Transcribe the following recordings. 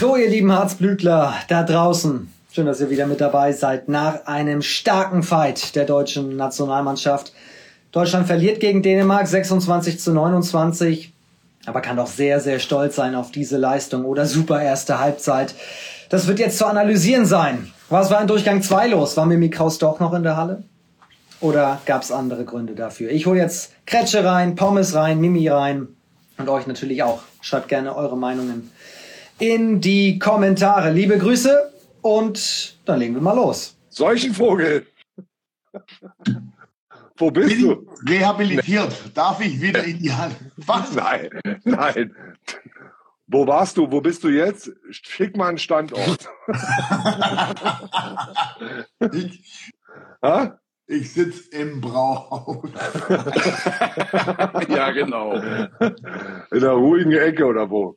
So, ihr lieben Harzblütler da draußen. Schön, dass ihr wieder mit dabei seid. Nach einem starken Fight der deutschen Nationalmannschaft. Deutschland verliert gegen Dänemark 26 zu 29, aber kann doch sehr, sehr stolz sein auf diese Leistung oder super erste Halbzeit. Das wird jetzt zu analysieren sein. Was war in Durchgang 2 los? War Mimi Kraus doch noch in der Halle? Oder gab es andere Gründe dafür? Ich hole jetzt Kretsche rein, Pommes rein, Mimi rein und euch natürlich auch. Schreibt gerne eure Meinungen in die Kommentare. Liebe Grüße und dann legen wir mal los. Solchen Vogel. Wo bist Bin du? Rehabilitiert. Darf ich wieder in die Hand? Was? Nein, nein. Wo warst du? Wo bist du jetzt? Schick mal einen Standort. Ich, Ha? ich sitze im Brauhaus. ja, genau. In der ruhigen Ecke oder wo?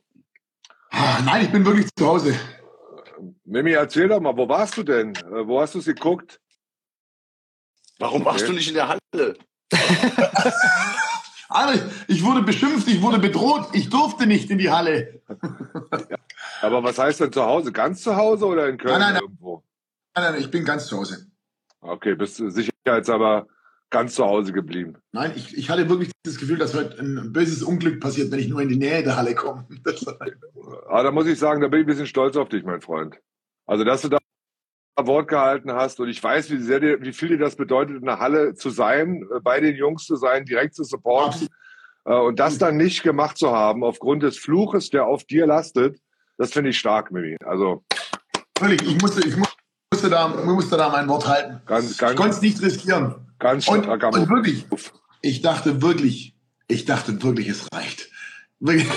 Ah, Nein, ich bin wirklich zu Hause. Mimi, erzähl doch mal, wo warst du denn? Äh, Wo hast du es geguckt? Warum warst du nicht in der Halle? Alter, ich wurde beschimpft, ich wurde bedroht, ich durfte nicht in die Halle. Aber was heißt denn zu Hause? Ganz zu Hause oder in Köln Nein, nein, nein. irgendwo? Nein, nein, ich bin ganz zu Hause. Okay, bist du sicherheitshalber ganz zu Hause geblieben. Nein, ich, ich hatte wirklich das Gefühl, dass heute ein böses Unglück passiert, wenn ich nur in die Nähe der Halle komme. Das war- Aber da muss ich sagen, da bin ich ein bisschen stolz auf dich, mein Freund. Also, dass du da Wort gehalten hast und ich weiß, wie sehr dir, wie viel dir das bedeutet, in der Halle zu sein, äh, bei den Jungs zu sein, direkt zu supporten. Äh, Und das dann nicht gemacht zu haben, aufgrund des Fluches, der auf dir lastet, das finde ich stark, Mimi. Also Völlig, ich musste, ich musste, da, musste da mein Wort halten. ganz, Ich ganz, konnte es nicht riskieren. Ganz Und, starker und Move. wirklich, ich dachte wirklich, ich dachte wirklich, es reicht. Wirklich.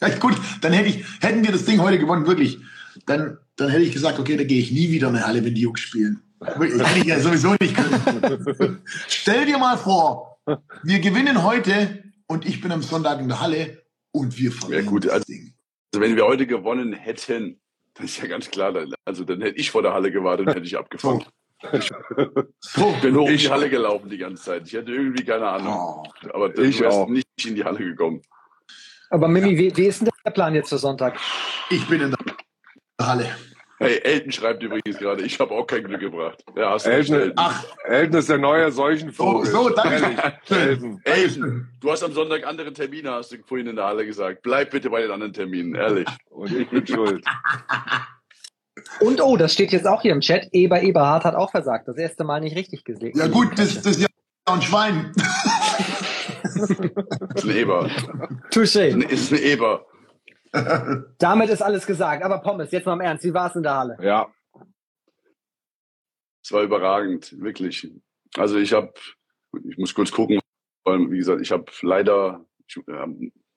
Gut, dann hätte ich, hätten wir das Ding heute gewonnen, wirklich. Dann, dann hätte ich gesagt, okay, da gehe ich nie wieder in eine Halle, wenn die Jungs spielen. Wirklich, hätte ich ja sowieso nicht können. Stell dir mal vor, wir gewinnen heute und ich bin am Sonntag in der Halle und wir verlieren Ja, gut, das also- Ding. Also wenn wir heute gewonnen hätten, das ist ja ganz klar, dann- also dann hätte ich vor der Halle gewartet und hätte ich abgefangen. So, Ich bin hoch in Ich- die Halle gelaufen die ganze Zeit. Ich hatte irgendwie keine Ahnung. oh, Aber du Ich wärst auch. nicht in die Halle gekommen. Aber Mimi, wie, wie ist denn der Plan jetzt für Sonntag? ich bin in der Halle. Hey, Elton schreibt übrigens gerade, ich habe auch kein Glück gebracht. Ja, hast Elton- Elton. Ach, Elton ist der neue Seuchenvogel. So, so, danke. Elton. Elton, du hast am Sonntag andere Termine, hast du vorhin in der Halle gesagt. Bleib bitte bei den anderen Terminen, ehrlich. Und ich bin schuld. Und oh, das steht jetzt auch hier im Chat. Eber Eberhard hat auch versagt. Das erste Mal nicht richtig gesehen. ja gut, das, das ist ja ein Schwein. Das ist ein Eber. Touché. Das ist ein Eber. Damit ist alles gesagt. Aber Pommes, jetzt mal im Ernst. Wie war es in der Halle? Ja, Es war überragend, wirklich. Also ich habe, ich muss kurz gucken, weil wie gesagt, ich habe leider ich,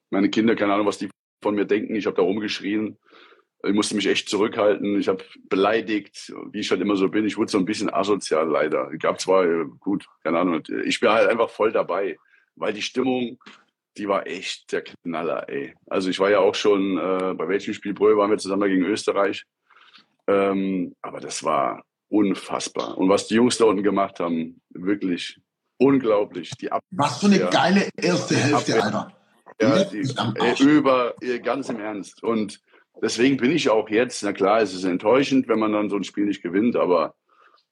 meine Kinder, keine Ahnung, was die von mir denken. Ich habe da rumgeschrien. Ich musste mich echt zurückhalten. Ich habe beleidigt, wie ich halt immer so bin. Ich wurde so ein bisschen asozial leider. Es gab zwar äh, gut, keine Ahnung. Ich bin halt einfach voll dabei, weil die Stimmung, die war echt der Knaller, ey. Also ich war ja auch schon äh, bei welchem Spiel Brühl waren wir zusammen gegen Österreich. Ähm, aber das war unfassbar. Und was die Jungs da unten gemacht haben, wirklich unglaublich. Die Ab Was für eine Ja. geile erste Hälfte. Alter. ja, die, äh, über äh, ganz im Ernst. Und deswegen bin ich auch jetzt, na klar, es ist enttäuschend, wenn man dann so ein Spiel nicht gewinnt, aber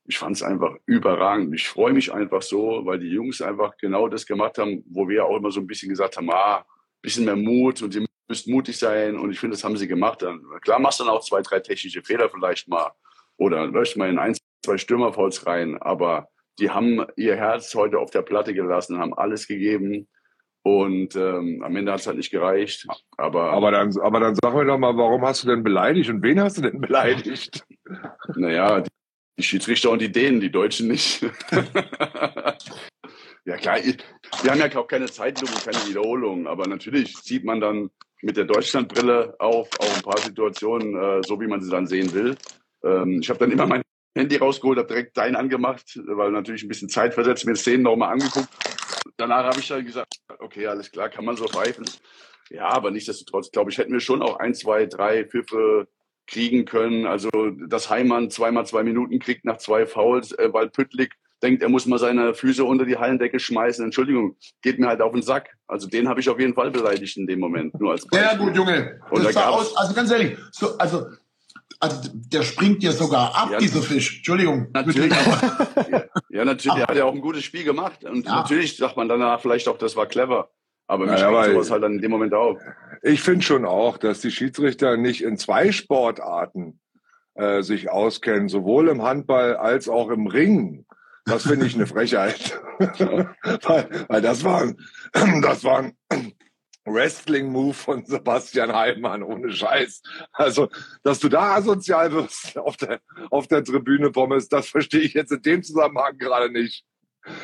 ich fand es einfach überragend. Ich freue mich einfach so, weil die Jungs einfach genau das gemacht haben, wo wir auch immer so ein bisschen gesagt haben, ah, bisschen mehr Mut und ihr müsst mutig sein. Und ich finde, das haben sie gemacht. Dann, klar machst du dann auch zwei, drei technische Fehler vielleicht mal oder läufst mal in ein, zwei Stürmerfalls rein, aber die haben ihr Herz heute auf der Platte gelassen, haben alles gegeben. Und ähm, am Ende hat es halt nicht gereicht. Aber, aber dann, aber dann sag mir doch mal, warum hast du denn beleidigt und wen hast du denn beleidigt? naja, die, die Schiedsrichter und die Dänen, die Deutschen nicht. ja klar, wir haben ja auch keine Zeitlupe, keine Wiederholung, aber natürlich sieht man dann mit der Deutschlandbrille auf auch ein paar Situationen, äh, so wie man sie dann sehen will. Ähm, ich habe dann immer mein Handy rausgeholt, habe direkt dein angemacht, weil natürlich ein bisschen Zeit versetzt, mir Szenen nochmal angeguckt. Danach habe ich dann gesagt, okay, alles klar, kann man so pfeifen. Ja, aber nichtsdestotrotz, glaube ich, hätten wir schon auch ein, zwei, drei Pfiffe kriegen können. Also, dass Heimann zweimal zwei Minuten kriegt nach zwei Fouls, äh, weil Püttlik denkt, er muss mal seine Füße unter die Hallendecke schmeißen. Entschuldigung, geht mir halt auf den Sack. Also den habe ich auf jeden Fall beleidigt in dem Moment. Nur als Beispiel. Sehr gut, Junge. Und das sah aus, also ganz ehrlich, so, also, also der springt dir sogar ab, ja, dieser Fisch. Entschuldigung. Natürlich. ja, ja, natürlich. Er hat ja auch ein gutes Spiel gemacht. Und ja. natürlich sagt man danach vielleicht auch, das war clever. Aber mich ja, sowas halt dann in dem Moment auch. Ich finde schon auch, dass die Schiedsrichter nicht in zwei Sportarten äh, sich auskennen, sowohl im Handball als auch im Ring. Das finde ich eine Frechheit. weil, weil das war, das war ein Wrestling-Move von Sebastian Heimann, ohne Scheiß. Also, dass du da asozial wirst auf der, auf der Tribüne, Pommes, das verstehe ich jetzt in dem Zusammenhang gerade nicht.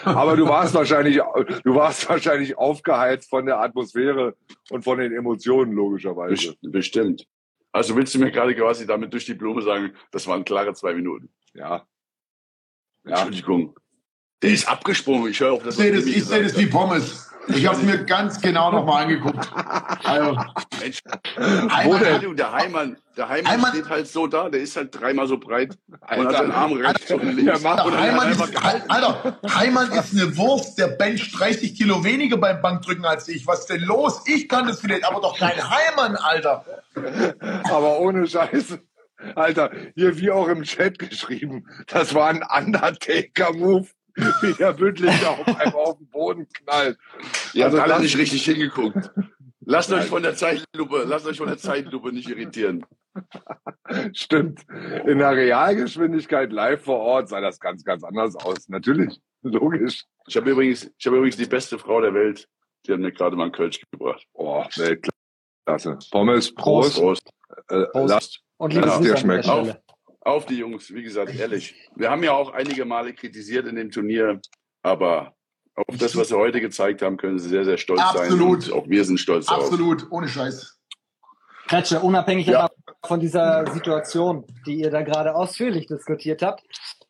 Aber du warst wahrscheinlich, du warst wahrscheinlich aufgeheizt von der Atmosphäre und von den Emotionen, logischerweise. Bestimmt. Also willst du mir gerade quasi damit durch die Blume sagen, das waren klare zwei Minuten? Ja. ja. Entschuldigung. Der ist abgesprungen. Ich höre auf das. Ich sehe das, ich sehe das wie Pommes. Ich habe es mir ganz genau nochmal angeguckt. Also, Mensch, Heimann, der Heimann, der Heimann, Heimann steht halt so da, der ist halt dreimal so breit Alter, und hat seinen Arm rechts und links. Ja, und Heimann, ist, Alter, Heimann ist eine Wurst, der bench 30 Kilo weniger beim Bankdrücken als ich. Was denn los? Ich kann das vielleicht, aber doch kein Heimann, Alter. Aber ohne Scheiße. Alter, hier wie auch im Chat geschrieben, das war ein Undertaker-Move wie der Bündlicher auf einem auf den Boden knallt. Ihr also habt alle nicht richtig hingeguckt. Lasst euch von der Zeitlupe, lasst euch von der Zeitlupe nicht irritieren. Stimmt. In der Realgeschwindigkeit live vor Ort sah das ganz, ganz anders aus. Natürlich. Logisch. Ich habe übrigens, ich habe übrigens die beste Frau der Welt. Die hat mir gerade mal einen Kölsch gebracht. Oh, Weltklasse. Pommes, Prost. Prost. Äh, Prost. Lasst, Und lasst dir schmecken. Auf, auf die Jungs, wie gesagt, ehrlich. Wir haben ja auch einige Male kritisiert in dem Turnier, aber auf das, was sie heute gezeigt haben, können sie sehr, sehr stolz Absolut. sein. Und auch wir sind stolz Absolut. Absolut, ohne Scheiß. Kretsche, unabhängig ja. von dieser Situation, die ihr da gerade ausführlich diskutiert habt,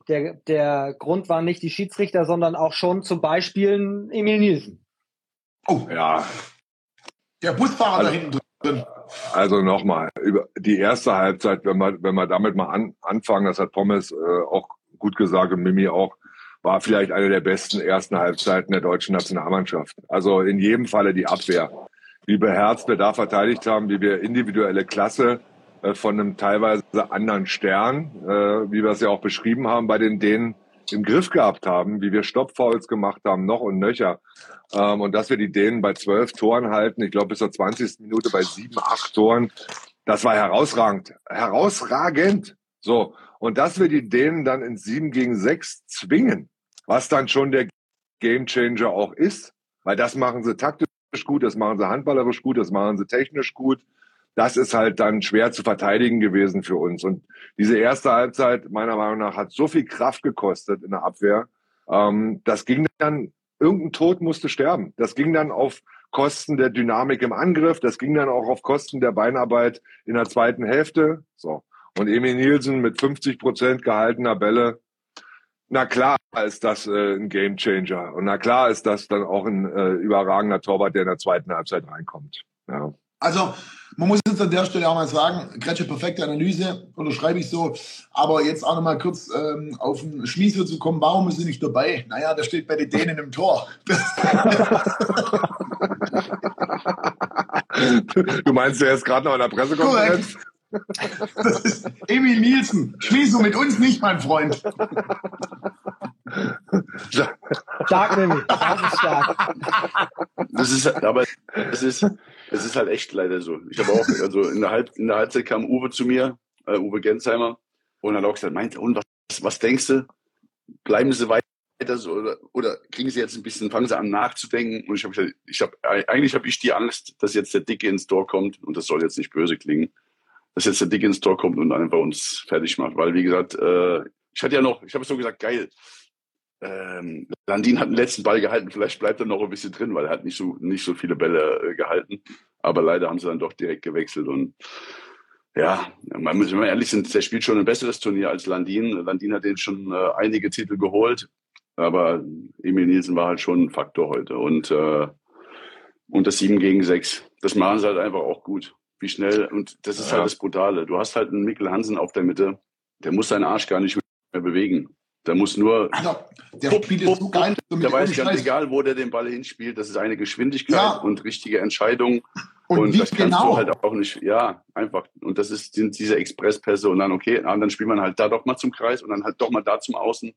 der, der Grund war nicht die Schiedsrichter, sondern auch schon zum Beispiel Emil Nielsen. Oh, ja. Der Busfahrer also, da hinten drin. Also nochmal, über die erste Halbzeit, wenn wir, wenn wir damit mal an, anfangen, das hat Pommes äh, auch gut gesagt und Mimi auch, war vielleicht eine der besten ersten Halbzeiten der deutschen Nationalmannschaft. Also in jedem Falle die Abwehr. Wie beherzt wir da verteidigt haben, wie wir individuelle Klasse äh, von einem teilweise anderen Stern, äh, wie wir es ja auch beschrieben haben, bei den Dänen im Griff gehabt haben, wie wir Stoppfouls gemacht haben, noch und nöcher. Ähm, und dass wir die Dänen bei zwölf Toren halten, ich glaube bis zur 20. Minute bei sieben, acht Toren, das war herausragend. Herausragend. So. Und dass wir die Dänen dann in sieben gegen sechs zwingen, was dann schon der Gamechanger auch ist, weil das machen sie taktisch gut, das machen sie handballerisch gut, das machen sie technisch gut. Das ist halt dann schwer zu verteidigen gewesen für uns. Und diese erste Halbzeit, meiner Meinung nach, hat so viel Kraft gekostet in der Abwehr. Ähm, das ging dann irgendein Tod musste sterben. Das ging dann auf Kosten der Dynamik im Angriff, das ging dann auch auf Kosten der Beinarbeit in der zweiten Hälfte. So. Und Emil Nielsen mit 50 Prozent gehaltener Bälle. Na klar ist das äh, ein Gamechanger. Und na klar ist das dann auch ein äh, überragender Torwart, der in der zweiten Halbzeit reinkommt. Ja. Also man muss jetzt an der Stelle auch mal sagen, Kretsche, perfekte Analyse, unterschreibe ich so. Aber jetzt auch noch mal kurz ähm, auf den Schmiesel zu kommen, warum ist er nicht dabei? Naja, der steht bei den Dänen im Tor. du meinst, der ist gerade noch in der Pressekonferenz? Das ist Emil Nielsen. Schmiesel mit uns nicht, mein Freund. Stark, nämlich. Das ist stark. Das ist, aber es ist, es ist halt echt leider so. Ich habe auch, also in der, Halb, in der Halbzeit kam Uwe zu mir, äh, Uwe Gensheimer, und hat auch gesagt, meint, und was, was denkst du? Bleiben Sie weiter so, oder, oder kriegen Sie jetzt ein bisschen, fangen Sie an nachzudenken? Und ich habe gesagt, ich habe, eigentlich habe ich die Angst, dass jetzt der Dicke ins Tor kommt, und das soll jetzt nicht böse klingen, dass jetzt der Dicke ins Tor kommt und einfach uns fertig macht. Weil, wie gesagt, äh, ich hatte ja noch, ich habe so gesagt, geil, ähm, Landin hat den letzten Ball gehalten, vielleicht bleibt er noch ein bisschen drin, weil er hat nicht so, nicht so viele Bälle äh, gehalten. Aber leider haben sie dann doch direkt gewechselt und ja, man muss immer ehrlich sein, der spielt schon ein besseres Turnier als Landin. Landin hat den schon äh, einige Titel geholt, aber Emil Nielsen war halt schon ein Faktor heute. Und, äh, und das 7 gegen 6, das machen sie halt einfach auch gut. Wie schnell, und das ist halt ja. halt das Brutale. Du hast halt einen Mikkel Hansen auf der Mitte, der muss seinen Arsch gar nicht mehr bewegen Der muss nur. Also, der Spiel ist so geil. So der weiß ganz egal, wo der den Ball hinspielt. Das ist eine Geschwindigkeit ja. und richtige Entscheidung. Und, und das kannst genau? du halt auch nicht, ja, einfach. Und das ist, sind diese Expresspässe und dann, okay, und dann spielt man halt da doch mal zum Kreis und dann halt doch mal da zum Außen.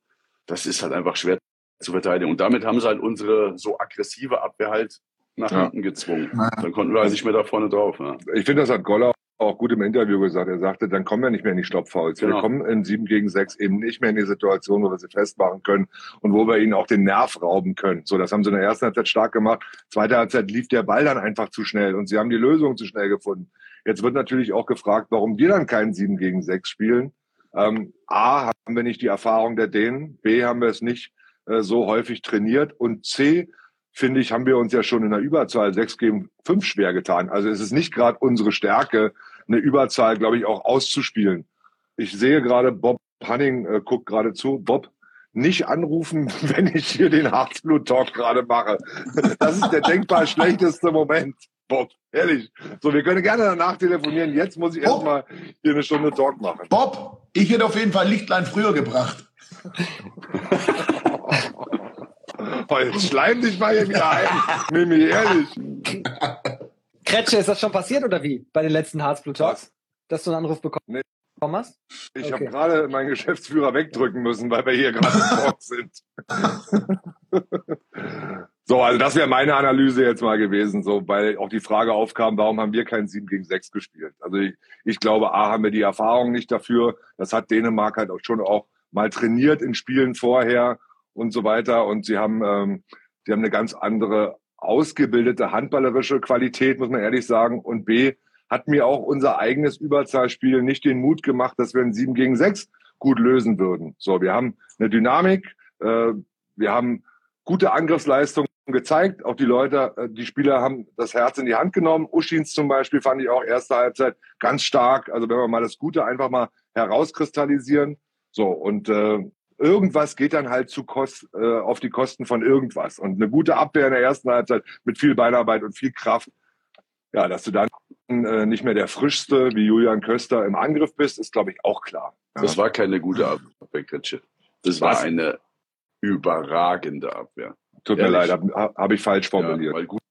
Das ist halt einfach schwer zu verteidigen. Und damit haben sie halt unsere so aggressive Abwehr halt nach ja. hinten gezwungen. Ja. Dann konnten wir halt nicht mehr da vorne drauf. Ja. Ich finde, das hat Goller auch gut im Interview gesagt. Er sagte, dann kommen wir nicht mehr in die Stoppfouls. Genau. Wir kommen in sieben gegen sechs eben nicht mehr in die Situation, wo wir sie festmachen können und wo wir ihnen auch den Nerv rauben können. So, das haben sie in der ersten Halbzeit stark gemacht. Zweite Halbzeit lief der Ball dann einfach zu schnell und sie haben die Lösung zu schnell gefunden. Jetzt wird natürlich auch gefragt, warum wir dann keinen sieben gegen sechs spielen. Ähm, A, haben wir nicht die Erfahrung der Dänen. B, haben wir es nicht äh, so häufig trainiert. Und C, finde ich, haben wir uns ja schon in der Überzahl sechs gegen fünf schwer getan. Also es ist nicht gerade unsere Stärke, eine Überzahl, glaube ich, auch auszuspielen. Ich sehe gerade, Bob Hanning äh, guckt gerade zu. Bob, nicht anrufen, wenn ich hier den Herzblut-Talk gerade mache. Das ist der denkbar schlechteste Moment. Bob, ehrlich. So, wir können gerne danach telefonieren. Jetzt muss ich erstmal hier eine Stunde Talk machen. Bob, ich hätte auf jeden Fall Lichtlein früher gebracht. oh, jetzt schleim dich mal hier wieder ein. Mimi, ehrlich. Kretsche, ist das schon passiert oder wie? Bei den letzten Herzblut-Talks? Dass du einen Anruf bekommen nee. hast? Ich okay. habe gerade meinen Geschäftsführer wegdrücken müssen, weil wir hier gerade im Talk sind. so, also das wäre meine Analyse jetzt mal gewesen, so, weil auch die Frage aufkam, warum haben wir kein 7 gegen 6 gespielt? Also ich, ich glaube, A, haben wir die Erfahrung nicht dafür. Das hat Dänemark halt auch schon auch mal trainiert in Spielen vorher und so weiter. Und sie haben, ähm, sie haben eine ganz andere ausgebildete handballerische Qualität, muss man ehrlich sagen. Und B, hat mir auch unser eigenes Überzahlspiel nicht den Mut gemacht, dass wir ein 7 gegen 6 gut lösen würden. So, wir haben eine Dynamik, äh, wir haben gute Angriffsleistungen gezeigt. Auch die Leute, äh, die Spieler haben das Herz in die Hand genommen. Uschins zum Beispiel fand ich auch erste Halbzeit ganz stark. Also wenn wir mal das Gute einfach mal herauskristallisieren. So, und äh, irgendwas geht dann halt zu Kost, äh, auf die Kosten von irgendwas. Und eine gute Abwehr in der ersten Halbzeit mit viel Beinarbeit und viel Kraft. Ja, dass du dann äh, nicht mehr der frischste wie Julian Köster im Angriff bist, ist, glaube ich, auch klar. Das war keine gute Abwehr, Kretsche. Das Was? war eine überragende Abwehr. Tut Ehrlich. mir leid, habe hab ich falsch formuliert. Ja, weil gut,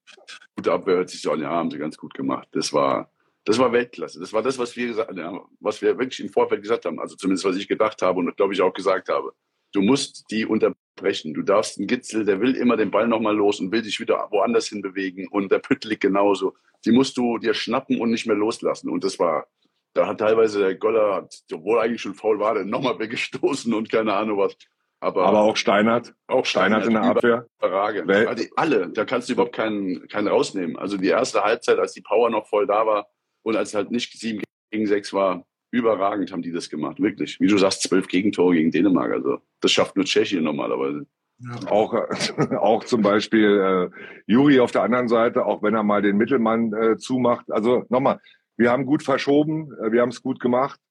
gute Abwehr hört sich so an, ja, haben sie ganz gut gemacht. Das war, das war Weltklasse. Das war das, was wir gesagt, ja, was wir wirklich im Vorfeld gesagt haben. Also zumindest was ich gedacht habe und glaube ich auch gesagt habe. Du musst die unterbrechen. Du darfst einen Gitzel, der will immer den Ball nochmal los und will sich wieder woanders hin bewegen. Und der Püttlik genauso. Die musst du dir schnappen und nicht mehr loslassen. Und das war, da hat teilweise der Goller, obwohl eigentlich schon faul war, dann nochmal weggestoßen und keine Ahnung was. Aber, aber auch Steinert. Auch Steinert, Steinert in der Abwehr. Überragend. Also alle, da kannst du überhaupt keinen, keinen rausnehmen. Also die erste Halbzeit, als die Power noch voll da war, und als es halt nicht sieben gegen sechs war, überragend haben die das gemacht. Wirklich. Wie du sagst, zwölf Gegentore gegen Dänemark. Also das schafft nur Tschechien normalerweise. Ja. Auch, auch zum Beispiel äh, Juri auf der anderen Seite, auch wenn er mal den Mittelmann äh, zumacht. Also nochmal, wir haben gut verschoben, äh, wir haben es gut gemacht.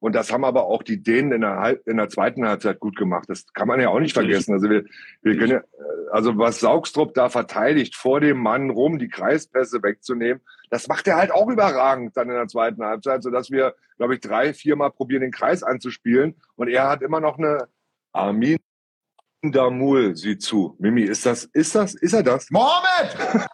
Und das haben aber auch die Dänen in der, Halb in der zweiten Halbzeit gut gemacht. Das kann man ja auch nicht vergessen. Also wir, wir können ja, also was Saugstrup da verteidigt, vor dem Mann rum die Kreispässe wegzunehmen, das macht er halt auch überragend dann in der zweiten Halbzeit, sodass wir, glaube ich, drei, viermal probieren, den Kreis anzuspielen. Und er hat immer noch eine Armin Damul sieht zu. Mimi, ist das, ist das, ist er das? Mohammed!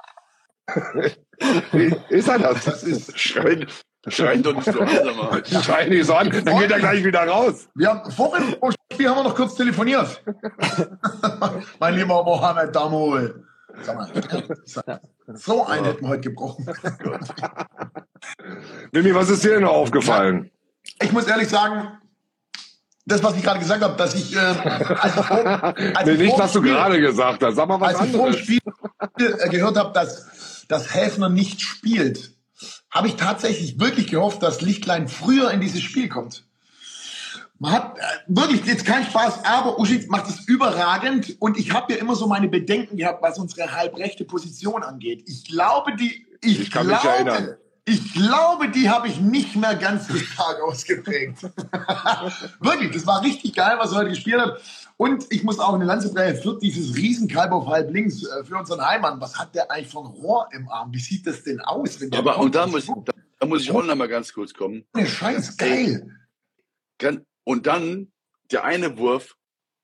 ist er das? Das ist schreien, schreien doch nicht so an, Schreien nicht so an, dann geht er gleich wieder raus. Wir haben, vor dem Spiel haben wir noch kurz telefoniert. mein lieber Mohammed Damul. Sag mal, so einen hätten wir heute gebrochen. Mimi, was ist dir denn noch aufgefallen? Ich muss ehrlich sagen, das, was ich gerade gesagt habe, dass ich, äh, als ich, vor, als nee, nicht, was du gerade gesagt hast, sag mal was als anderes. Als ich vor dem Spiel äh, gehört habe, dass, dass Häfner nicht spielt, habe ich tatsächlich wirklich gehofft, dass Lichtlein früher in dieses Spiel kommt. Man hat äh, wirklich jetzt kein Spaß, aber Uschi macht es überragend und ich habe ja immer so meine Bedenken gehabt, was unsere halbrechte Position angeht. Ich glaube, die, ich, ich kann glaube, mich erinnern. Ich glaube, die habe ich nicht mehr ganz so stark ausgeprägt. wirklich, das war richtig geil, was er heute gespielt hat. Und ich muss auch eine Lanze brechen für dieses Riesenkalb auf halb links, äh, für unseren Heimann. Was hat der eigentlich von Rohr im Arm? Wie sieht das denn aus? Aber und da muss, da, da muss ich auch noch mal ganz kurz kommen. Der Scheiß geil. Und dann der eine Wurf,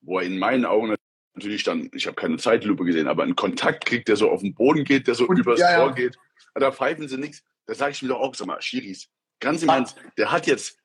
wo er in meinen Augen natürlich dann, ich habe keine Zeitlupe gesehen, aber einen Kontakt kriegt, der so auf den Boden geht, der so Und- übers ja, ja. Tor geht. Da pfeifen sie nichts. Da sage ich mir doch auch, sag mal, Schiris, ganz im Ja. Ernst, der hat jetzt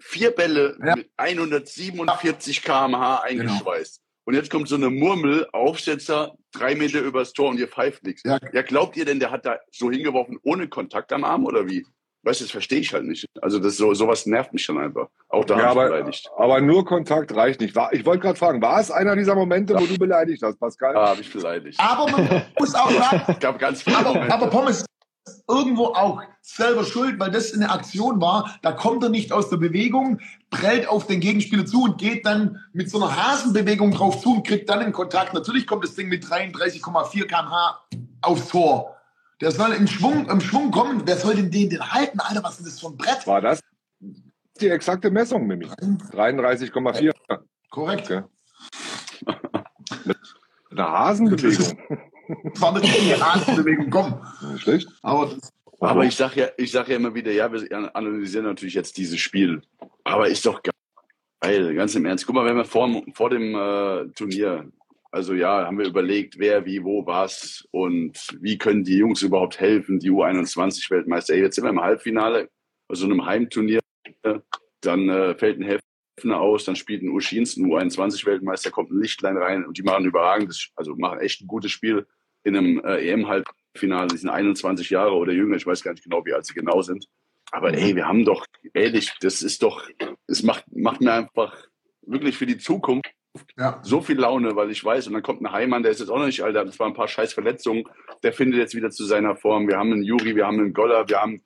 vier Bälle Ja. mit 147 km/h Genau. eingeschweißt. Und jetzt kommt so eine Murmel, Aufsetzer, drei Meter übers Tor und ihr pfeift nichts. Ja. Ja, glaubt ihr denn, der hat da so hingeworfen ohne Kontakt am Arm oder wie? Weißt du, das verstehe ich halt nicht. Also das so sowas nervt mich dann einfach. Auch da Ja, ich aber, beleidigt. aber nur Kontakt reicht nicht. War, ich wollte gerade fragen, war es einer dieser Momente, wo du beleidigt hast, Pascal? Da habe ich beleidigt. Aber man muss auch sagen, Es gab ganz viele aber, aber Pommes irgendwo auch selber schuld, weil das eine Aktion war. Da kommt er nicht aus der Bewegung, prellt auf den Gegenspieler zu und geht dann mit so einer Hasenbewegung drauf zu und kriegt dann den Kontakt. Natürlich kommt das Ding mit 33,4 km/h aufs Tor. Der soll in Schwung, im Schwung kommen. Wer soll denn den, den halten? Alter, was ist das für ein Brett? War das die exakte Messung, Mimi? 33,4. Korrekt. Okay. Eine Hasenbewegung. Das war eine richtige Hasenbewegung, komm. Schlecht. Aber das, Aber ich sag ja, ich sag ja immer wieder, ja, wir analysieren natürlich jetzt dieses Spiel. Aber ist doch geil, ganz im Ernst. Guck mal, wenn wir vor, vor dem äh, Turnier, also ja, haben wir überlegt, wer, wie, wo, was und wie können die Jungs überhaupt helfen, die U21 Weltmeister. Ey, Jetzt sind wir im Halbfinale, also einem Heimturnier, dann äh, fällt ein Helfner aus, dann spielt ein Uschins, ein U21 Weltmeister, kommt ein Lichtlein rein und die machen überragendes, also machen echt ein gutes Spiel in einem äh, EM-Halbfinale. Die sind 21 Jahre oder jünger, ich weiß gar nicht genau, wie alt sie genau sind. Aber ey, wir haben doch, ehrlich, das ist doch, es macht, macht mir einfach wirklich für die Zukunft ja. so viel Laune, weil ich weiß, und dann kommt ein Heimann, der ist jetzt auch noch nicht alt, das waren ein paar scheiß Verletzungen, der findet jetzt wieder zu seiner Form. Wir haben einen Juri, wir haben einen Goller, wir haben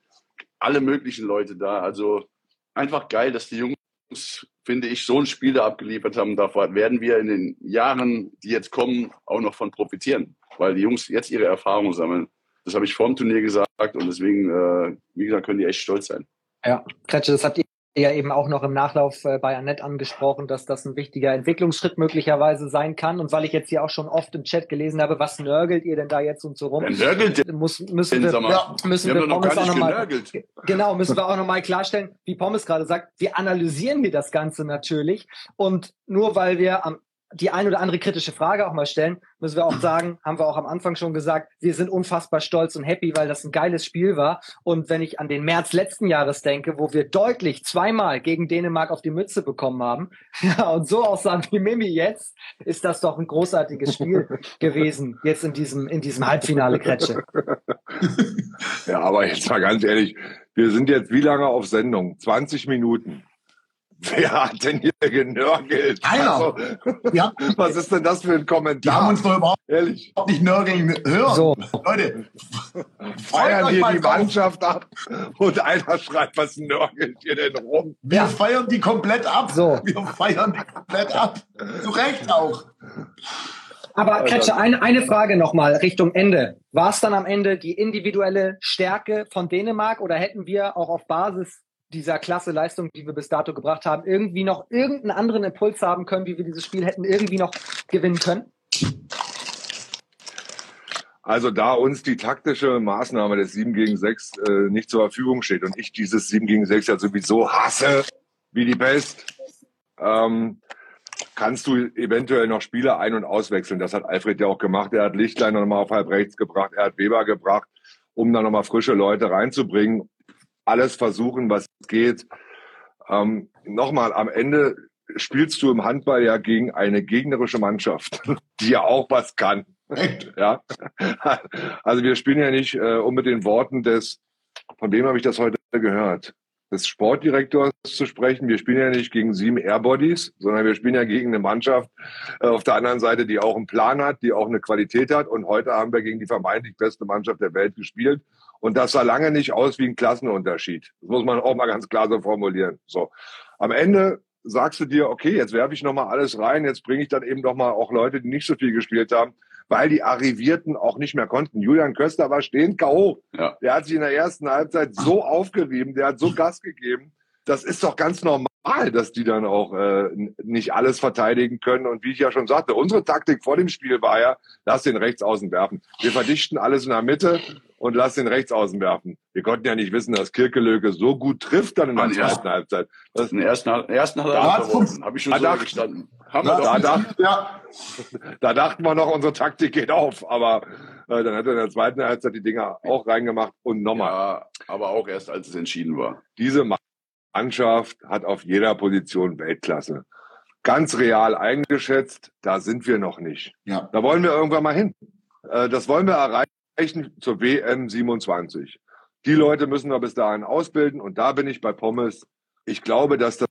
alle möglichen Leute da. Also einfach geil, dass die Jungs, finde ich, so ein Spiel da abgeliefert haben. Davor werden wir in den Jahren, die jetzt kommen, auch noch von profitieren, weil die Jungs jetzt ihre Erfahrungen sammeln. Das habe ich vor dem Turnier gesagt und deswegen, äh, wie gesagt, können die echt stolz sein. Ja, Kretsche, das habt ihr ja eben auch noch im Nachlauf äh, bei Annette angesprochen, dass das ein wichtiger Entwicklungsschritt möglicherweise sein kann. Und weil ich jetzt hier auch schon oft im Chat gelesen habe, was nörgelt ihr denn da jetzt und so rum? Nörgelt Muss, müssen wir? Ja, müssen Wir wir haben doch noch Pommes gar auch nicht nochmal, genörgelt. genau, müssen wir auch nochmal klarstellen, wie Pommes gerade sagt, wir analysieren wir das Ganze natürlich. Und nur weil wir am die ein oder andere kritische Frage auch mal stellen, müssen wir auch sagen, haben wir auch am Anfang schon gesagt, wir sind unfassbar stolz und happy, weil das ein geiles Spiel war. Und wenn ich an den März letzten Jahres denke, wo wir deutlich zweimal gegen Dänemark auf die Mütze bekommen haben, ja, und so aussahen wie Mimi jetzt, ist das doch ein großartiges Spiel gewesen, jetzt in diesem, in diesem Halbfinale Kretsche. Ja, aber jetzt mal ganz ehrlich, wir sind jetzt wie lange auf Sendung? 20 Minuten. Wer hat denn hier genörgelt? Keiner. Also, Ja, was ist denn das für ein wir haben Kommentar? uns doch überhaupt Ehrlich, nicht nörgeln hören. So. Leute, feiern hier mal die. Mannschaft ab und einer schreibt, was nörgelt ihr denn rum? wir Ja. feiern die komplett ab. So. Wir feiern die komplett ab. Zu Recht auch. Aber Kretsche, eine, eine Frage nochmal Richtung Ende. War es dann am Ende die individuelle Stärke von Dänemark oder hätten wir auch auf Basis dieser klasse Leistung, die wir bis dato gebracht haben, irgendwie noch irgendeinen anderen Impuls haben können, wie wir dieses Spiel hätten irgendwie noch gewinnen können? Also da uns die taktische Maßnahme des 7 gegen 6 äh, nicht zur Verfügung steht und ich dieses 7 gegen 6 ja sowieso hasse wie die Pest, ähm, kannst du eventuell noch Spieler ein- und auswechseln. Das hat Alfred ja auch gemacht. Er hat Lichtlein nochmal auf halb rechts gebracht, er hat Weber gebracht, um da nochmal frische Leute reinzubringen. Alles versuchen, was geht. Ähm, nochmal, am Ende spielst du im Handball ja gegen eine gegnerische Mannschaft, die ja auch was kann. Ja, also wir spielen ja nicht, äh, um mit den Worten des, von wem habe ich das heute gehört, des Sportdirektors zu sprechen. Wir spielen ja nicht gegen sieben Airbodies, sondern wir spielen ja gegen eine Mannschaft äh, auf der anderen Seite, die auch einen Plan hat, die auch eine Qualität hat. Und heute haben wir gegen die vermeintlich beste Mannschaft der Welt gespielt. Und das sah lange nicht aus wie ein Klassenunterschied. Das muss man auch mal ganz klar so formulieren. So, am Ende sagst du dir, okay, jetzt werfe ich noch mal alles rein, jetzt bringe ich dann eben noch mal auch Leute, die nicht so viel gespielt haben, weil die Arrivierten auch nicht mehr konnten. Julian Köster war stehend K.O. Ja. Der hat sich in der ersten Halbzeit so aufgerieben, der hat so Gas gegeben. Das ist doch ganz normal, dass die dann auch äh, nicht alles verteidigen können. Und wie ich ja schon sagte, unsere Taktik vor dem Spiel war ja, lass den Rechtsaußen werfen. Wir verdichten alles in der Mitte und lass den Rechtsaußen werfen. wir konnten ja nicht wissen, dass Kirkelöke so gut trifft dann in der zweiten Halbzeit. Das, In der ersten, ersten er verworfen. Habe ich schon Da so dacht- gestanden. Haben wir da- gesagt. ja. da dachten wir noch, unsere Taktik geht auf, aber äh, dann hat er in der zweiten Halbzeit die Dinger auch reingemacht und nochmal. Ja, aber auch erst, als es entschieden war. Diese Mannschaft hat auf jeder Position Weltklasse. Ganz real eingeschätzt, da sind wir noch nicht. Ja. Da wollen wir irgendwann mal hin. Äh, Das wollen wir erreichen zur WM 27. Die Leute müssen wir bis dahin ausbilden und da bin ich bei Pommes. Ich glaube, dass das